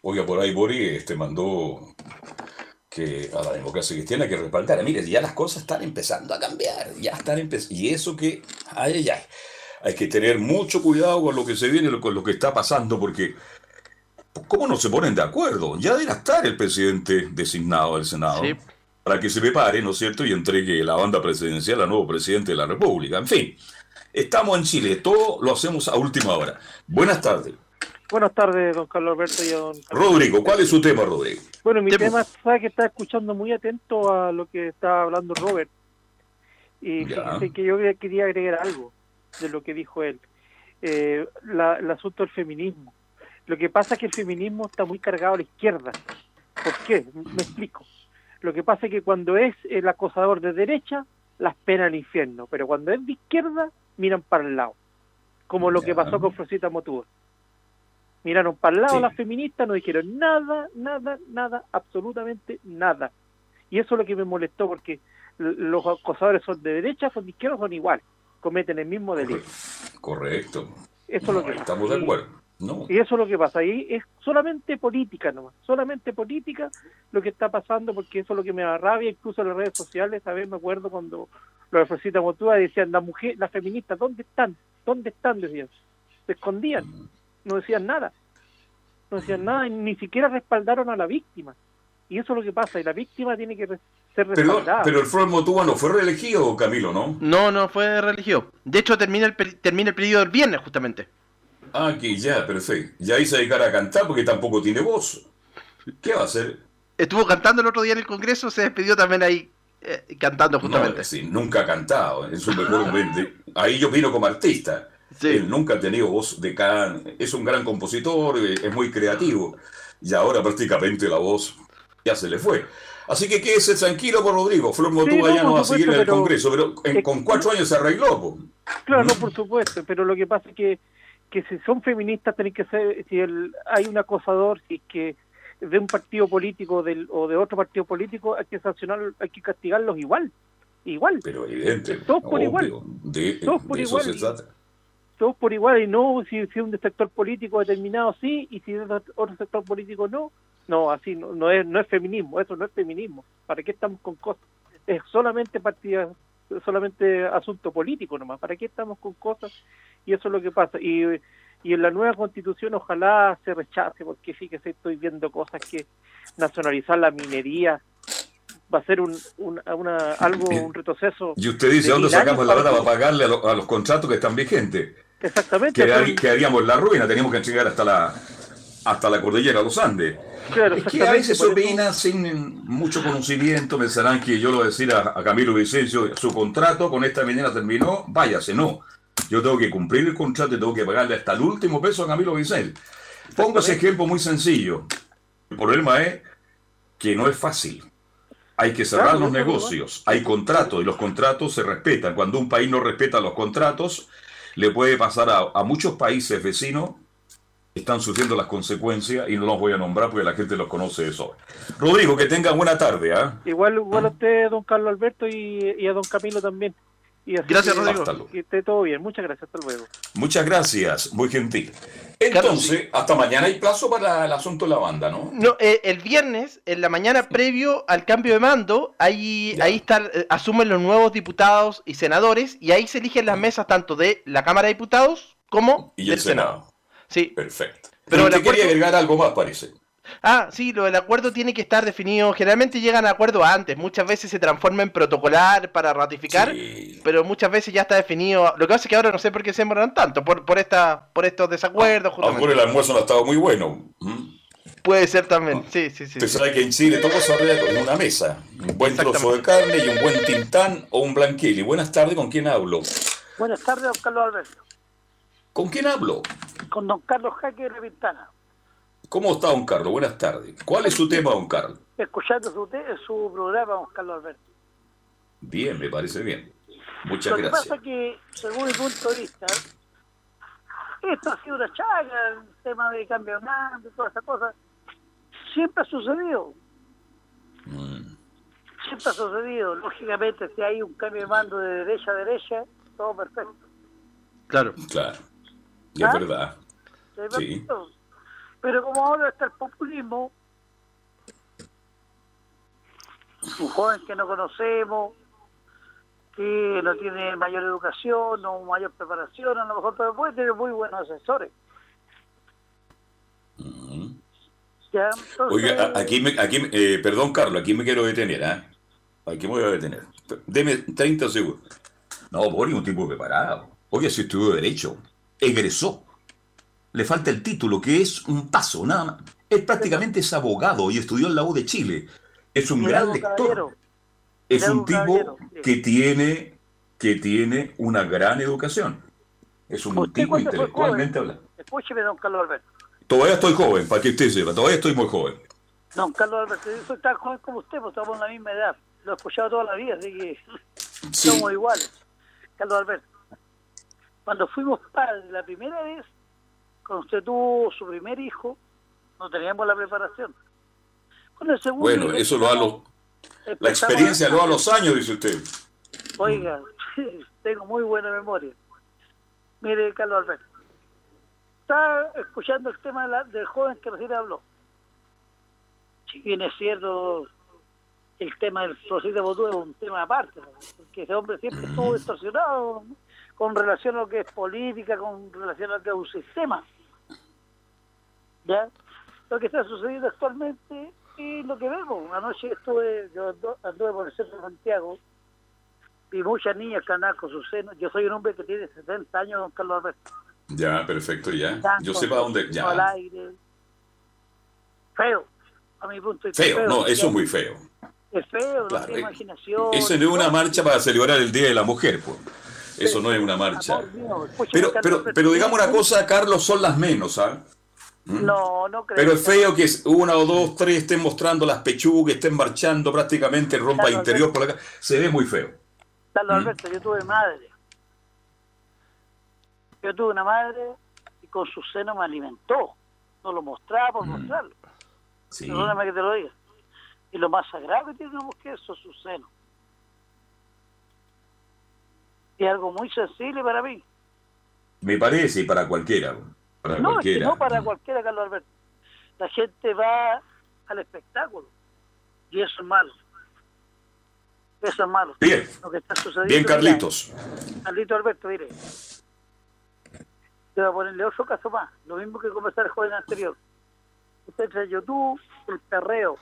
Oiga, por ahí Bori este, mandó que a la democracia cristiana que respaldar. Mire, ya las cosas están empezando a cambiar, ya están empezando. Y eso que, ay, ay, ay, hay que tener mucho cuidado con lo que se viene, con lo que está pasando, porque ¿cómo no se ponen de acuerdo? Ya debe estar el presidente designado del Senado. Para que se prepare, ¿no es cierto?, y entregue la banda presidencial al nuevo presidente de la República. En fin, estamos en Chile, todo lo hacemos a última hora. Buenas tardes. Buenas tardes, don Carlos Alberto y don Rodrigo, ¿cuál es su tema, Rodrigo? Bueno, mi tema es que está escuchando muy atento a lo que está hablando Robert. Y que yo quería agregar algo de lo que dijo él. Eh, el asunto del feminismo. Lo que pasa es que el feminismo está muy cargado a la izquierda. ¿Por qué? Me explico. Lo que pasa es que cuando es el acosador de derecha, las pena al infierno. Pero cuando es de izquierda, miran para el lado. Como lo que pasó con Frosita Motúa. Miraron para el lado las feministas, no dijeron nada, nada, nada, absolutamente nada. Y eso es lo que me molestó, porque los acosadores son de derecha, son de izquierda, son iguales, cometen el mismo delito. Correcto. Eso es lo que Estamos de acuerdo. Y eso es lo que pasa. Ahí es solamente política nomás, solamente política lo que está pasando, porque eso es lo que me da rabia, incluso en las redes sociales, a ver, me acuerdo cuando los Rosita Motúa decían, las mujeres, las feministas, ¿dónde están? ¿Dónde están? Decían. Se escondían no decían nada. No decían nada y ni siquiera respaldaron a la víctima. Y eso es lo que pasa, y la víctima tiene que ser respaldada. Pero, el Flor Motúa no fue reelegido, Camilo, ¿no? No, no fue reelegido. De hecho, termina el, termina el periodo del viernes, justamente. Ah, aquí, ya, perfecto. Ya hizo dedicar a cantar porque tampoco tiene voz. ¿Qué va a hacer? Estuvo cantando el otro día en el Congreso, se despidió también ahí eh, cantando justamente. sí, nunca ha cantado, en su mejor momento. Ahí yo vino como artista. Él nunca ha tenido voz de can, es un gran compositor, eh, es muy creativo, y ahora prácticamente la voz ya se le fue. Así que quédese tranquilo con Rodrigo. Flor Motúa ya no va a seguir en el Congreso, pero con cuatro años se arregló. Claro, no, por supuesto, pero lo que pasa es que, que si son feministas tienen que ser, si hay un acosador, si es que de un partido político del, o de otro partido político, hay que sancionar, hay que castigarlos igual. Igual. Pero evidente. Todos por igual. De, Todos por igual. se trata todos por igual y no si, si un sector político determinado sí y si otro sector político no no así no, no es no es feminismo eso no es feminismo para qué estamos con cosas es solamente partida solamente asunto político nomás para qué estamos con cosas y eso es lo que pasa y y en la nueva constitución ojalá se rechace porque fíjese estoy viendo cosas que nacionalizar la minería va a ser un, una, algo un retroceso y usted dice dónde sacamos la plata para pagarle a, a los contratos que están vigentes Exactamente. Quedaríamos en la ruina, teníamos que llegar hasta la hasta la cordillera de los Andes. es que a veces opinan sin mucho conocimiento, pensarán que yo lo voy a decir a, Camilo Vicencio, su contrato con esta mañana terminó, váyase, no. Yo tengo que cumplir el contrato y tengo que pagarle hasta el último peso a Camilo Vicencio. Pongo ese ejemplo muy sencillo. El problema es que no es fácil. Hay que cerrar los negocios, hay contratos y los contratos se respetan. Cuando un país no respeta los contratos, le puede pasar a, a muchos países vecinos están sufriendo las consecuencias y no los voy a nombrar porque la gente los conoce de eso. Rodrigo, que tenga buena tarde. ¿ah? Igual, igual a usted, don Carlos Alberto, y, a don Camilo también. Y gracias, Rodrigo. Que esté todo bien. Muchas gracias. Hasta luego. Muchas gracias. Muy gentil. Entonces, hasta mañana hay plazo para el asunto de la banda, ¿no? No, eh, el viernes, en la mañana previo al cambio de mando, ahí, ahí está, eh, asumen los nuevos diputados y senadores y ahí se eligen las mesas tanto de la Cámara de Diputados como del Senado. Sí. Perfecto. Pero, Pero quería agregar algo más, parece. Ah, sí, lo del acuerdo tiene que estar definido. Generalmente llegan a acuerdo antes, muchas veces se transforma en protocolar para ratificar, pero muchas veces ya está definido. Lo que pasa es que ahora no sé por qué se demoran tanto, por, por, esta, por estos desacuerdos. A lo el almuerzo no ha estado muy bueno. ¿Mm? Puede ser también, sí, sí, sí. Usted sabe que en Chile todo se arregla con una mesa. Un buen trozo de carne y un buen tintán o un blanquili. Buenas tardes, ¿con quién hablo? Buenas tardes, don Carlos Alberto. ¿Con quién hablo? Con don Carlos Jaque de Ventana. ¿Cómo está, don Carlos? Buenas tardes. ¿Cuál es su tema, don Carlos? Escuchando su, su programa, don Carlos Alberto. Bien, me parece bien. Muchas gracias. Lo que pasa es que, según mi punto de vista, esto ha sido una chaga, el tema de cambio de mando y todas esas cosas. Siempre ha sucedido. Mm. Siempre ha sucedido. Lógicamente, si hay un cambio de mando de derecha a derecha, todo perfecto. Claro. Claro. Es ¿Ah? verdad. Sí. Pero como ahora está el populismo, un joven que no conocemos, que no tiene mayor educación, no mayor preparación, a lo mejor, pero puede tener muy buenos asesores. Oiga, aquí, me, aquí eh, perdón Carlos, aquí me quiero detener, ¿eh? Aquí me voy a detener. Deme 30 segundos. No, Boni un tipo preparado. Oye, si estudió Derecho, egresó. Le falta el título, que es un paso, nada más. Él prácticamente es abogado y estudió en la U de Chile. Es un gran lector. Es un tipo que tiene, que tiene una gran educación. Es un tipo intelectualmente hablando. Escúcheme, don Carlos Alberto. Todavía estoy joven, para que usted sepa, todavía estoy muy joven. Don Carlos Alberto, yo soy tan joven como usted, pues estamos en la misma edad. Lo he escuchado toda la vida, así que somos iguales. Carlos Alberto, cuando fuimos padres la primera vez, cuando usted tuvo su primer hijo, no teníamos la preparación. Con el segundo bueno, eso lo los... La experiencia lo da los años, dice usted. Oiga, tengo muy buena memoria. Mire, Carlos Alberto. Está escuchando el tema del joven que recién habló. Si bien es cierto, el tema del proceso de voto es un tema aparte, porque ese hombre siempre estuvo distorsionado con relación a lo que es política, con relación a lo que es un sistema. ¿Ya? Lo que está sucediendo actualmente es lo que vemos. Anoche estuve, yo anduve por el centro de Santiago, vi muchas niñas que andan con sus senos. Yo soy un hombre que tiene 70 años, don Carlos Alberto. Ya, perfecto, ya. yo sé para dónde. Ya. Al aire. Feo, a mi punto de vista. Feo, no, eso es muy feo. Es feo, no tiene imaginación. Eso no es una marcha para celebrar el Día de la Mujer, pues. Eso no es una marcha. Pero, pero, pero digamos una cosa, Carlos, son las menos, ¿ah? No, no creo. Pero es feo que una o dos, tres estén mostrando las pechugas, estén marchando prácticamente rompa interior por acá. Se ve muy feo. Carlos ¿Mm? Alberto, yo tuve madre. Yo tuve una madre y con su seno me alimentó. No lo mostraba por mm. mostrarlo. Sí. Perdóname que te lo diga. Y lo más sagrado que tiene una mujer son sus senos es algo muy sensible para mí. Me parece, y para cualquiera. Para no, cualquiera. no para cualquiera, Carlos Alberto. La gente va al espectáculo y eso es malo. Eso es malo. Bien. Bien, Carlitos. Carlitos Alberto, mire. Te voy a ponerle otro caso más. Lo mismo que comenzar el joven anterior. Usted entra en YouTube, el perreo.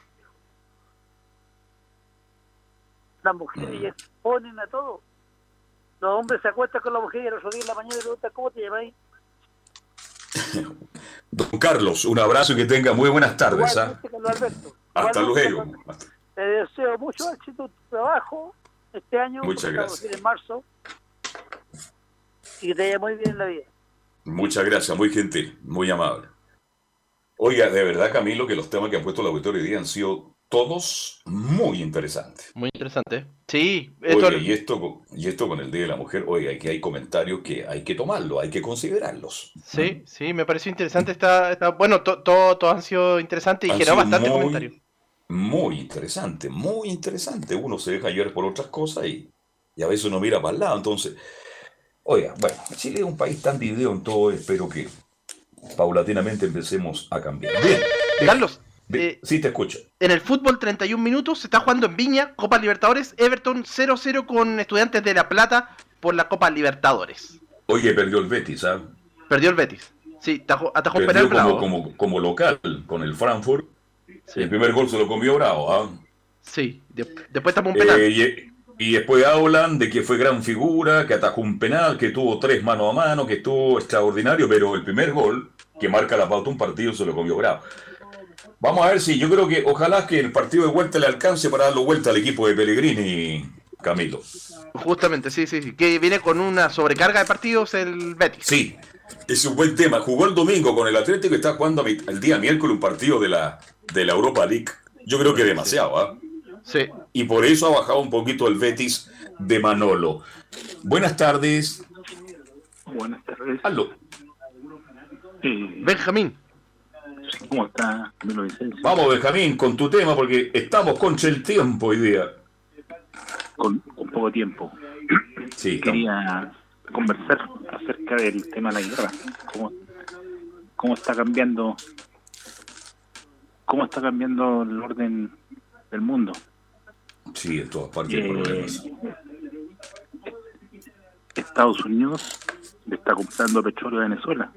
Las mujeres mm. ponen a todo los hombres se acuestan con la mujer y el otro día en la mañana le preguntan, ¿cómo te llamáis? Don Carlos, un abrazo y que tenga muy buenas tardes. ¿ah? Hasta luego. Te deseo mucho éxito en tu trabajo este año. Muchas gracias. En marzo. Y que te vaya muy bien en la vida. Muchas gracias, muy gentil, muy amable. Oiga, de verdad, Camilo, que los temas que han puesto la auditorio hoy día han sido todos muy interesantes. Muy interesante. Sí. Esto... y, esto, y esto con el Día de la Mujer, oiga, aquí hay comentarios que hay que tomarlo, hay que considerarlos. Sí, sí, me pareció interesante. Está, está bueno, todos han sido interesantes y generó bastante comentarios. Muy interesante, muy interesante. Uno se deja llevar por otras cosas y, y a veces uno mira para el lado. Entonces, oiga, bueno, Chile es un país tan dividido en todo, espero que paulatinamente empecemos a cambiar. Bien. Carlos, eh, sí, te escucho. En el fútbol, 31 minutos, se está jugando en Viña, Copa Libertadores, Everton 0-0 con Estudiantes de La Plata por la Copa Libertadores. Oye, perdió el Betis, ¿ah? Perdió el Betis. Sí, atajó, atajó perdió como, como, como, local con el Frankfurt. El primer gol se lo comió Bravo, ¿ah? Sí, después estamos un penal. Eh, y, después hablan de que fue gran figura, que atajó un penal, que tuvo tres mano a mano, que estuvo extraordinario, pero el primer gol, que marca la pauta un partido, se lo comió Bravo. Vamos a ver si yo creo que ojalá que el partido de vuelta le alcance para darle vuelta al equipo de Pellegrini, Camilo. Justamente, sí, sí, sí. Que viene con una sobrecarga de partidos el Betis. Sí, es un buen tema. Jugó el domingo con el Atlético y está jugando el día miércoles un partido de la, de la Europa League. Yo creo que demasiado, ¿ah? Sí. Y por eso ha bajado un poquito el Betis de Manolo. Buenas tardes. Buenas tardes. Aló. Benjamín. ¿Cómo está, Vamos, Benjamín, con tu tema, porque estamos contra el tiempo hoy día. Con, poco tiempo. Sí, Quería conversar acerca del tema de la guerra. Cómo, cómo está cambiando cómo está cambiando el orden del mundo. Sí, en todas partes eh, Estados Unidos le está comprando petróleo a Venezuela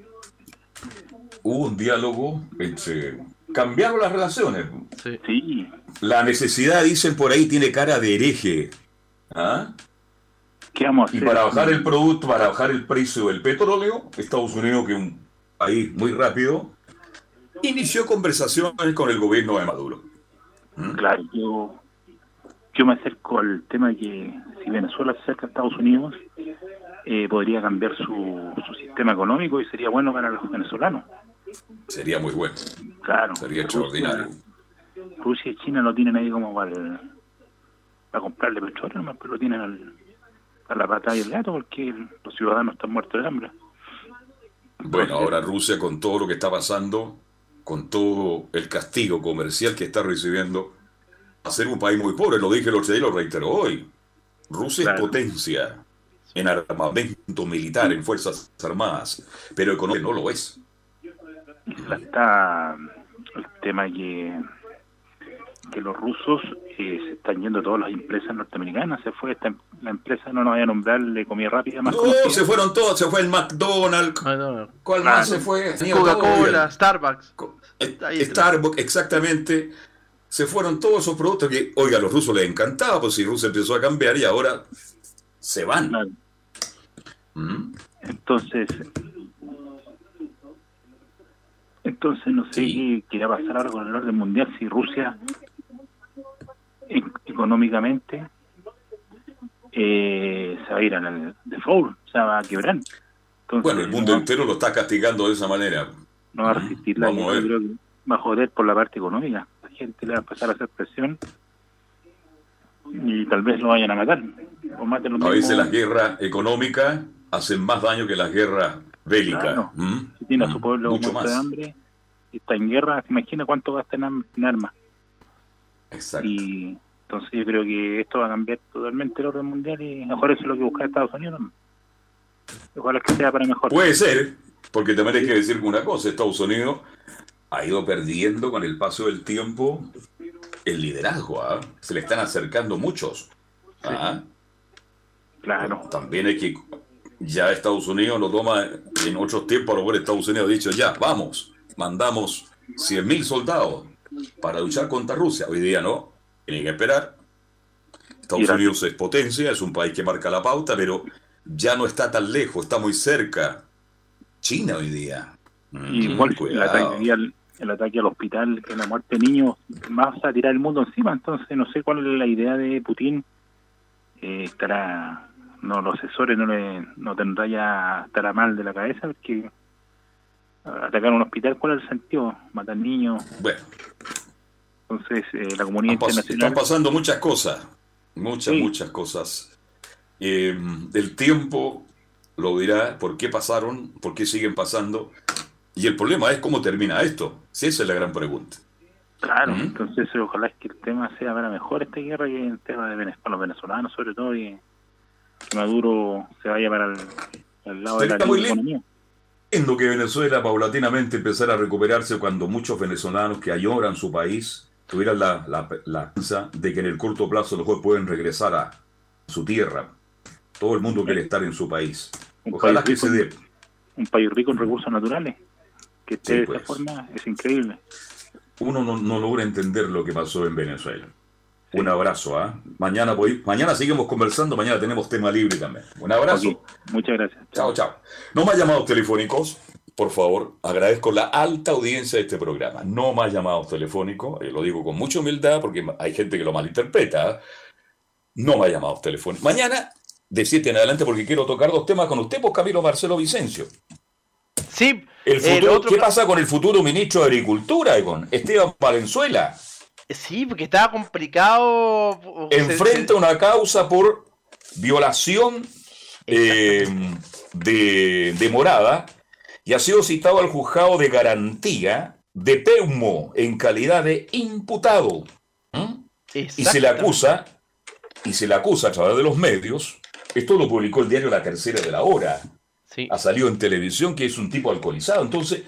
hubo un diálogo entre... Cambiaron las relaciones. Sí. La necesidad, dicen por ahí, tiene cara de hereje. ¿Ah? ¿Qué vamos Y para bajar el producto, para bajar el precio del petróleo, Estados Unidos, que es un país muy rápido, inició conversaciones con el gobierno de Maduro. ¿Mm? Claro, yo, yo me acerco al tema de que si Venezuela se acerca a Estados Unidos, eh, podría cambiar su, su sistema económico y sería bueno para los venezolanos. Sería muy bueno. Claro. Sería extraordinario. Rusia y China no tienen ahí como para, para comprarle petróleo, pero lo tienen al, a la pata y el gato porque los ciudadanos están muertos de hambre. Bueno, ahora Rusia con todo lo que está pasando, con todo el castigo comercial que está recibiendo, va a ser un país muy pobre. Lo dije el otro día y lo reitero hoy. Rusia es potencia en armamento militar, en fuerzas armadas, pero económicamente no lo es está el tema que, que los rusos eh, se están yendo todas las empresas norteamericanas. Se fue esta, la empresa, no nos voy a nombrar, de comida rápida más. No, se fueron todos, se fue el McDonald's. ¿Cuál más se fue? Coca-Cola, Starbucks. Eh, Starbucks, exactamente. Se fueron todos esos productos que, oiga, a los rusos les encantaba, pues si Rusia empezó a cambiar y ahora se van. ¿Mm? Entonces, entonces no sé qué, va a pasar ahora con el orden mundial si Rusia económicamente eh, se va a ir al default, o sea, va a quebrar. bueno, el mundo entero lo está castigando de esa manera. No va a resistir la guerra, va a joder por la parte económica. La gente le va a empezar a hacer presión y tal vez lo vayan a matar. O a veces las guerras económicas hacen más daño que las guerras bélica. ¿Mm? Si tiene a su ¿Mm? pueblo mucho más. de hambre y está en guerra, se imagina cuánto gasta en, en armas. Exacto. Y entonces yo creo que esto va a cambiar totalmente el orden mundial y mejor eso es lo que busca Estados Unidos. Ojalá que sea para mejor. Puede ser, porque también hay que decir una cosa, Estados Unidos ha ido perdiendo con el paso del tiempo el liderazgo, ¿ah? se le están acercando muchos. ¿ah? Claro. También hay que ya Estados Unidos lo toma en otros tiempos, a lo mejor Estados Unidos ha dicho, ya, vamos, mandamos 100.000 soldados para luchar contra Rusia. Hoy día no, tienen que esperar. Estados Unidos es potencia, es un país que marca la pauta, pero ya no está tan lejos, está muy cerca. China hoy día. Mm, igual el ataque, al, el ataque al hospital, que la muerte de niños, vas a tirar el mundo encima. Entonces, no sé cuál es la idea de Putin. Eh, estará, no, los asesores no le no tendrá ya, estará mal de la cabeza, porque atacar un hospital, ¿cuál es el sentido? Matar niños. Bueno. Entonces, eh, la comunidad internacional. Están pasando muchas cosas, muchas, muchas cosas. Eh, el tiempo lo dirá por qué pasaron, por qué siguen pasando. Y el problema es cómo termina esto. Si esa es la gran pregunta. Claro, ¿Mm? entonces ojalá es que el tema sea para mejor esta guerra que el tema de Venezuela, los venezolanos sobre todo y que Maduro se vaya para el, lado de la economía en lo que Venezuela paulatinamente empezara a recuperarse cuando muchos venezolanos que añoran su país tuvieran la, la, de que en el corto plazo los jueces pueden regresar a su tierra. Todo el mundo quiere estar en su país. Ojalá que se dé. Un país rico en recursos naturales. Que esté de esta pues. forma es increíble. Uno no, no logra entender lo que pasó en Venezuela. Un abrazo, ¿ah? Mañana mañana seguimos conversando, mañana tenemos tema libre también. Un abrazo. Muchas gracias. Chao, chao. No más llamados telefónicos, por favor. Agradezco la alta audiencia de este programa. No más llamados telefónicos, eh, lo digo con mucha humildad porque hay gente que lo malinterpreta. ¿ah? No más llamados telefónicos. Mañana, de 7 en adelante, porque quiero tocar dos temas con usted, pues Camilo Marcelo Vicencio. Sí. El futuro, ¿Qué pasa con el futuro ministro de Agricultura y con Esteban Valenzuela? Sí, porque estaba complicado. Enfrenta una causa por violación eh, de, morada y ha sido citado al juzgado de garantía de Peumo en calidad de imputado. Y se le acusa, y se le acusa a través de los medios, esto lo publicó el diario La Tercera de la Hora, ha salido en televisión que es un tipo alcoholizado, entonces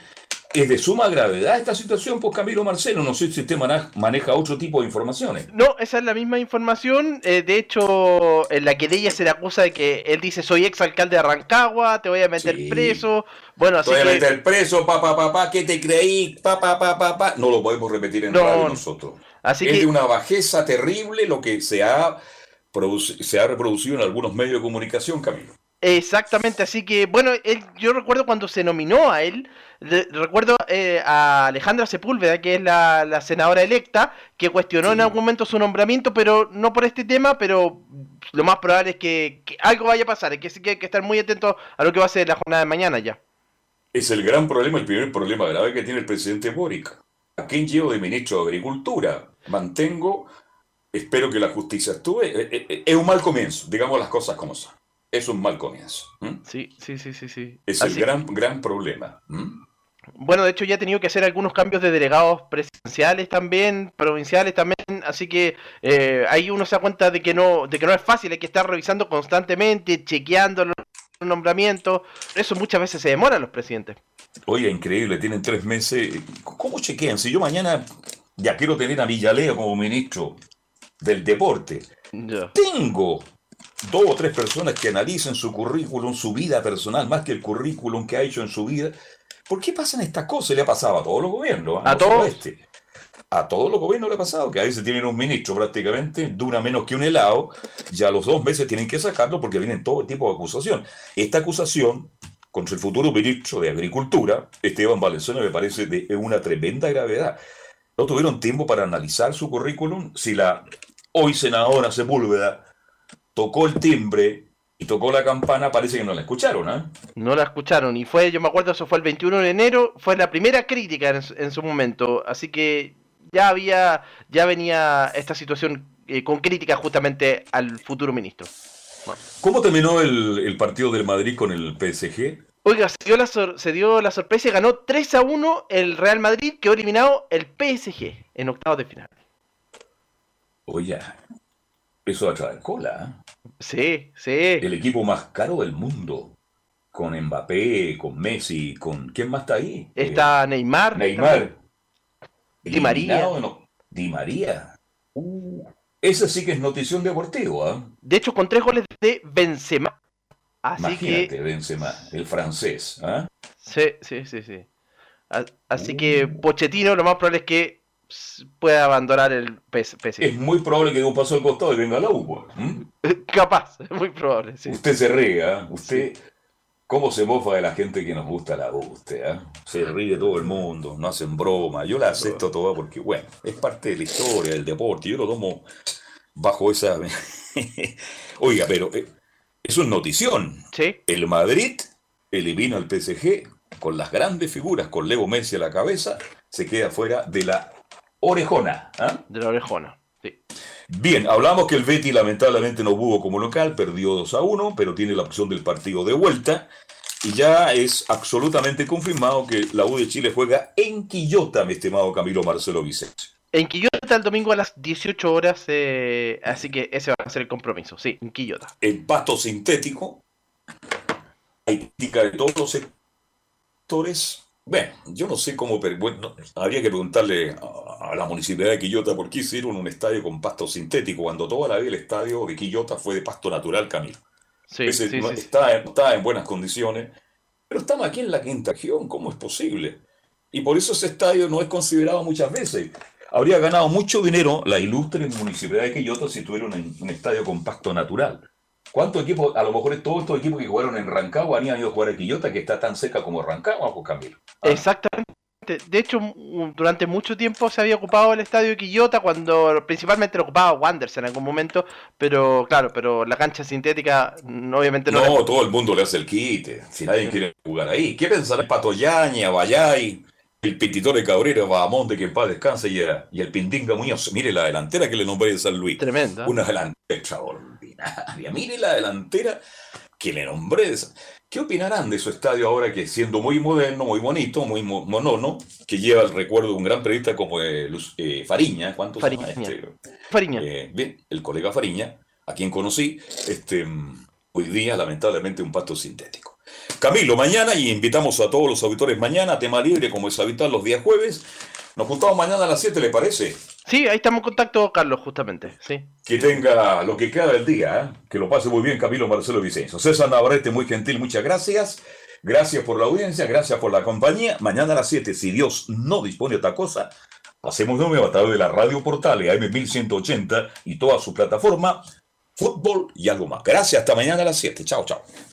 es de suma gravedad esta situación, pues Camilo Marcelo, no sé si usted maneja otro tipo de informaciones. No, esa es la misma información, eh, de hecho, en la que de ella se le acusa de que él dice, soy ex alcalde de Rancagua, te voy a meter preso, bueno, así Te voy a meter preso, papá, papá, pa, ¿qué te creí? Papá, papá, papá, no lo podemos repetir en radio nosotros. Así es de una bajeza terrible lo que se ha, se ha reproducido en algunos medios de comunicación, Camilo. Exactamente, así que bueno, él, yo recuerdo cuando se nominó a él, recuerdo eh, a Alejandra Sepúlveda, que es la, senadora electa, que cuestionó en algún momento su nombramiento, pero no por este tema, pero lo más probable es que, algo vaya a pasar, es que hay que estar muy atento a lo que va a ser la jornada de mañana ya. Es el gran problema, el primer problema grave que tiene el presidente Boric. ¿A quién llevo de ministro de Agricultura? Mantengo, espero que la justicia actúe. Eh, eh, es un mal comienzo, digamos las cosas como son es un mal comienzo. Sí, sí, sí, sí, sí. Es el gran, gran problema. Bueno, de hecho ya ha tenido que hacer algunos cambios de delegados presidenciales también, provinciales también, así que eh, ahí uno se da cuenta de que no, de que no es fácil, hay que estar revisando constantemente, chequeando los nombramientos, eso muchas veces se demora los presidentes. Oye, increíble, tienen tres meses. ¿Cómo chequean? Si yo mañana ya quiero tener a Villaleo como ministro del deporte, tengo dos o tres personas que analicen su currículum, su vida personal, más que el currículum que ha hecho en su vida. ¿Por qué pasan estas cosas? Le ha pasado a todos los gobiernos. A, todos. Este. A todos los gobiernos le ha pasado, que a veces tienen un ministro prácticamente, dura menos que un helado, ya a los dos meses tienen que sacarlo porque vienen todo tipo de acusación. Esta acusación contra el futuro ministro de Agricultura, Esteban Valenzuela, me parece de una tremenda gravedad. No tuvieron tiempo para analizar su currículum. Si la hoy senadora Sepúlveda tocó el timbre y tocó la campana, parece que no la escucharon, ¿eh? No la escucharon, y fue, yo me acuerdo, eso fue el 21 de enero, fue la primera crítica en, su momento, así que ya había, ya venía esta situación eh, con crítica justamente al futuro ministro. ¿Cómo terminó el, partido del Madrid con el PSG? Oiga, se dio, la se dio la sorpresa y ganó 3 a 1 el Real Madrid, que ha eliminado el PSG en octavos de final. Oye, eso va a traer cola. ¿eh? Sí, sí. El equipo más caro del mundo. Con Mbappé, con Messi, con. ¿Quién más está ahí? Está Neymar. Neymar. Di María. Di María. Uh, esa sí que es notición deportiva. ¿eh? De hecho, con tres goles de Benzema. Así Imagínate, que... Benzema, el francés. ¿eh? Sí, sí, sí, sí. Así que uh. Pochettino lo más probable es que puede abandonar el PSG. Es muy probable que dé un paso al costado y venga la U. Capaz, es muy probable. Usted se rega, usted ¿Cómo se mofa de la gente que nos gusta la usted? ¿eh? Se ríe todo el mundo, no hacen broma. Yo la acepto toda porque, bueno, es parte de la historia, del deporte. Yo lo tomo bajo esa. Oiga, pero eh, es una notición. Sí. El Madrid elimina al PSG con las grandes figuras, con Leo Messi a la cabeza, se queda fuera de la orejona. ¿ah? De la orejona, sí. Bien, hablamos que el Betty lamentablemente no pudo como local, perdió 2 a 1, pero tiene la opción del partido de vuelta. Y ya es absolutamente confirmado que la U de Chile juega en Quillota, mi estimado Camilo Marcelo Vicente. En Quillota el domingo a las 18 horas, eh, así que ese va a ser el compromiso, sí, en Quillota. El pasto sintético, hay crítica de todos los sectores. Bueno, yo no sé cómo, pero bueno, habría que preguntarle a, la municipalidad de Quillota por qué hicieron un estadio con pasto sintético cuando toda la vida el estadio de Quillota fue de pasto natural, Camilo. Sí, sí, sí, está, está, en buenas condiciones, pero estamos aquí en la quinta región, ¿cómo es posible? Y por eso ese estadio no es considerado muchas veces. Habría ganado mucho dinero la ilustre municipalidad de Quillota si tuviera un, estadio con pasto natural. ¿Cuántos equipos, a lo mejor todos estos equipos que jugaron en Rancagua han ido a jugar a Quillota, que está tan seca como Rancagua, pues Camilo? Ah. Exactamente. De hecho, durante mucho tiempo se había ocupado el estadio de Quillota, cuando principalmente lo ocupaba Wanderers en algún momento, pero claro, pero la cancha sintética obviamente no. No, todo el mundo le hace el quite, si nadie quiere jugar ahí. ¿Qué pensará Patoyaña, Bayay, el Pititore Cabrera, Bahamonte, que en paz descanse, y, y el Pindinga Muñoz? Mire la delantera que le nombré de San Luis. Tremenda. Una delantera extraordinaria. Mire la delantera que le nombré de San ¿Qué opinarán de su estadio ahora que siendo muy moderno, muy bonito, muy monono, que lleva el recuerdo de un gran periodista como eh, eh, Fariña, ¿cuántos Fariña. Este, Fariña. Eh, bien, el colega Fariña, a quien conocí, este, hoy día lamentablemente un pasto sintético. Camilo, mañana y invitamos a todos los auditores mañana, tema libre como es habitual los días jueves. Nos juntamos mañana a las 7, ¿le parece? Sí, ahí estamos en contacto, Carlos, justamente. Sí. Que tenga lo que queda del día, ¿eh? que lo pase muy bien Camilo Marcelo Vicenzo. César Navarrete, muy gentil, muchas gracias. Gracias por la audiencia, gracias por la compañía. Mañana a las 7, si Dios no dispone de otra cosa, hacemos de nuevo a través de la radio portal AM1180 y toda su plataforma, fútbol y algo más. Gracias, hasta mañana a las 7. Chao, chao. Chao.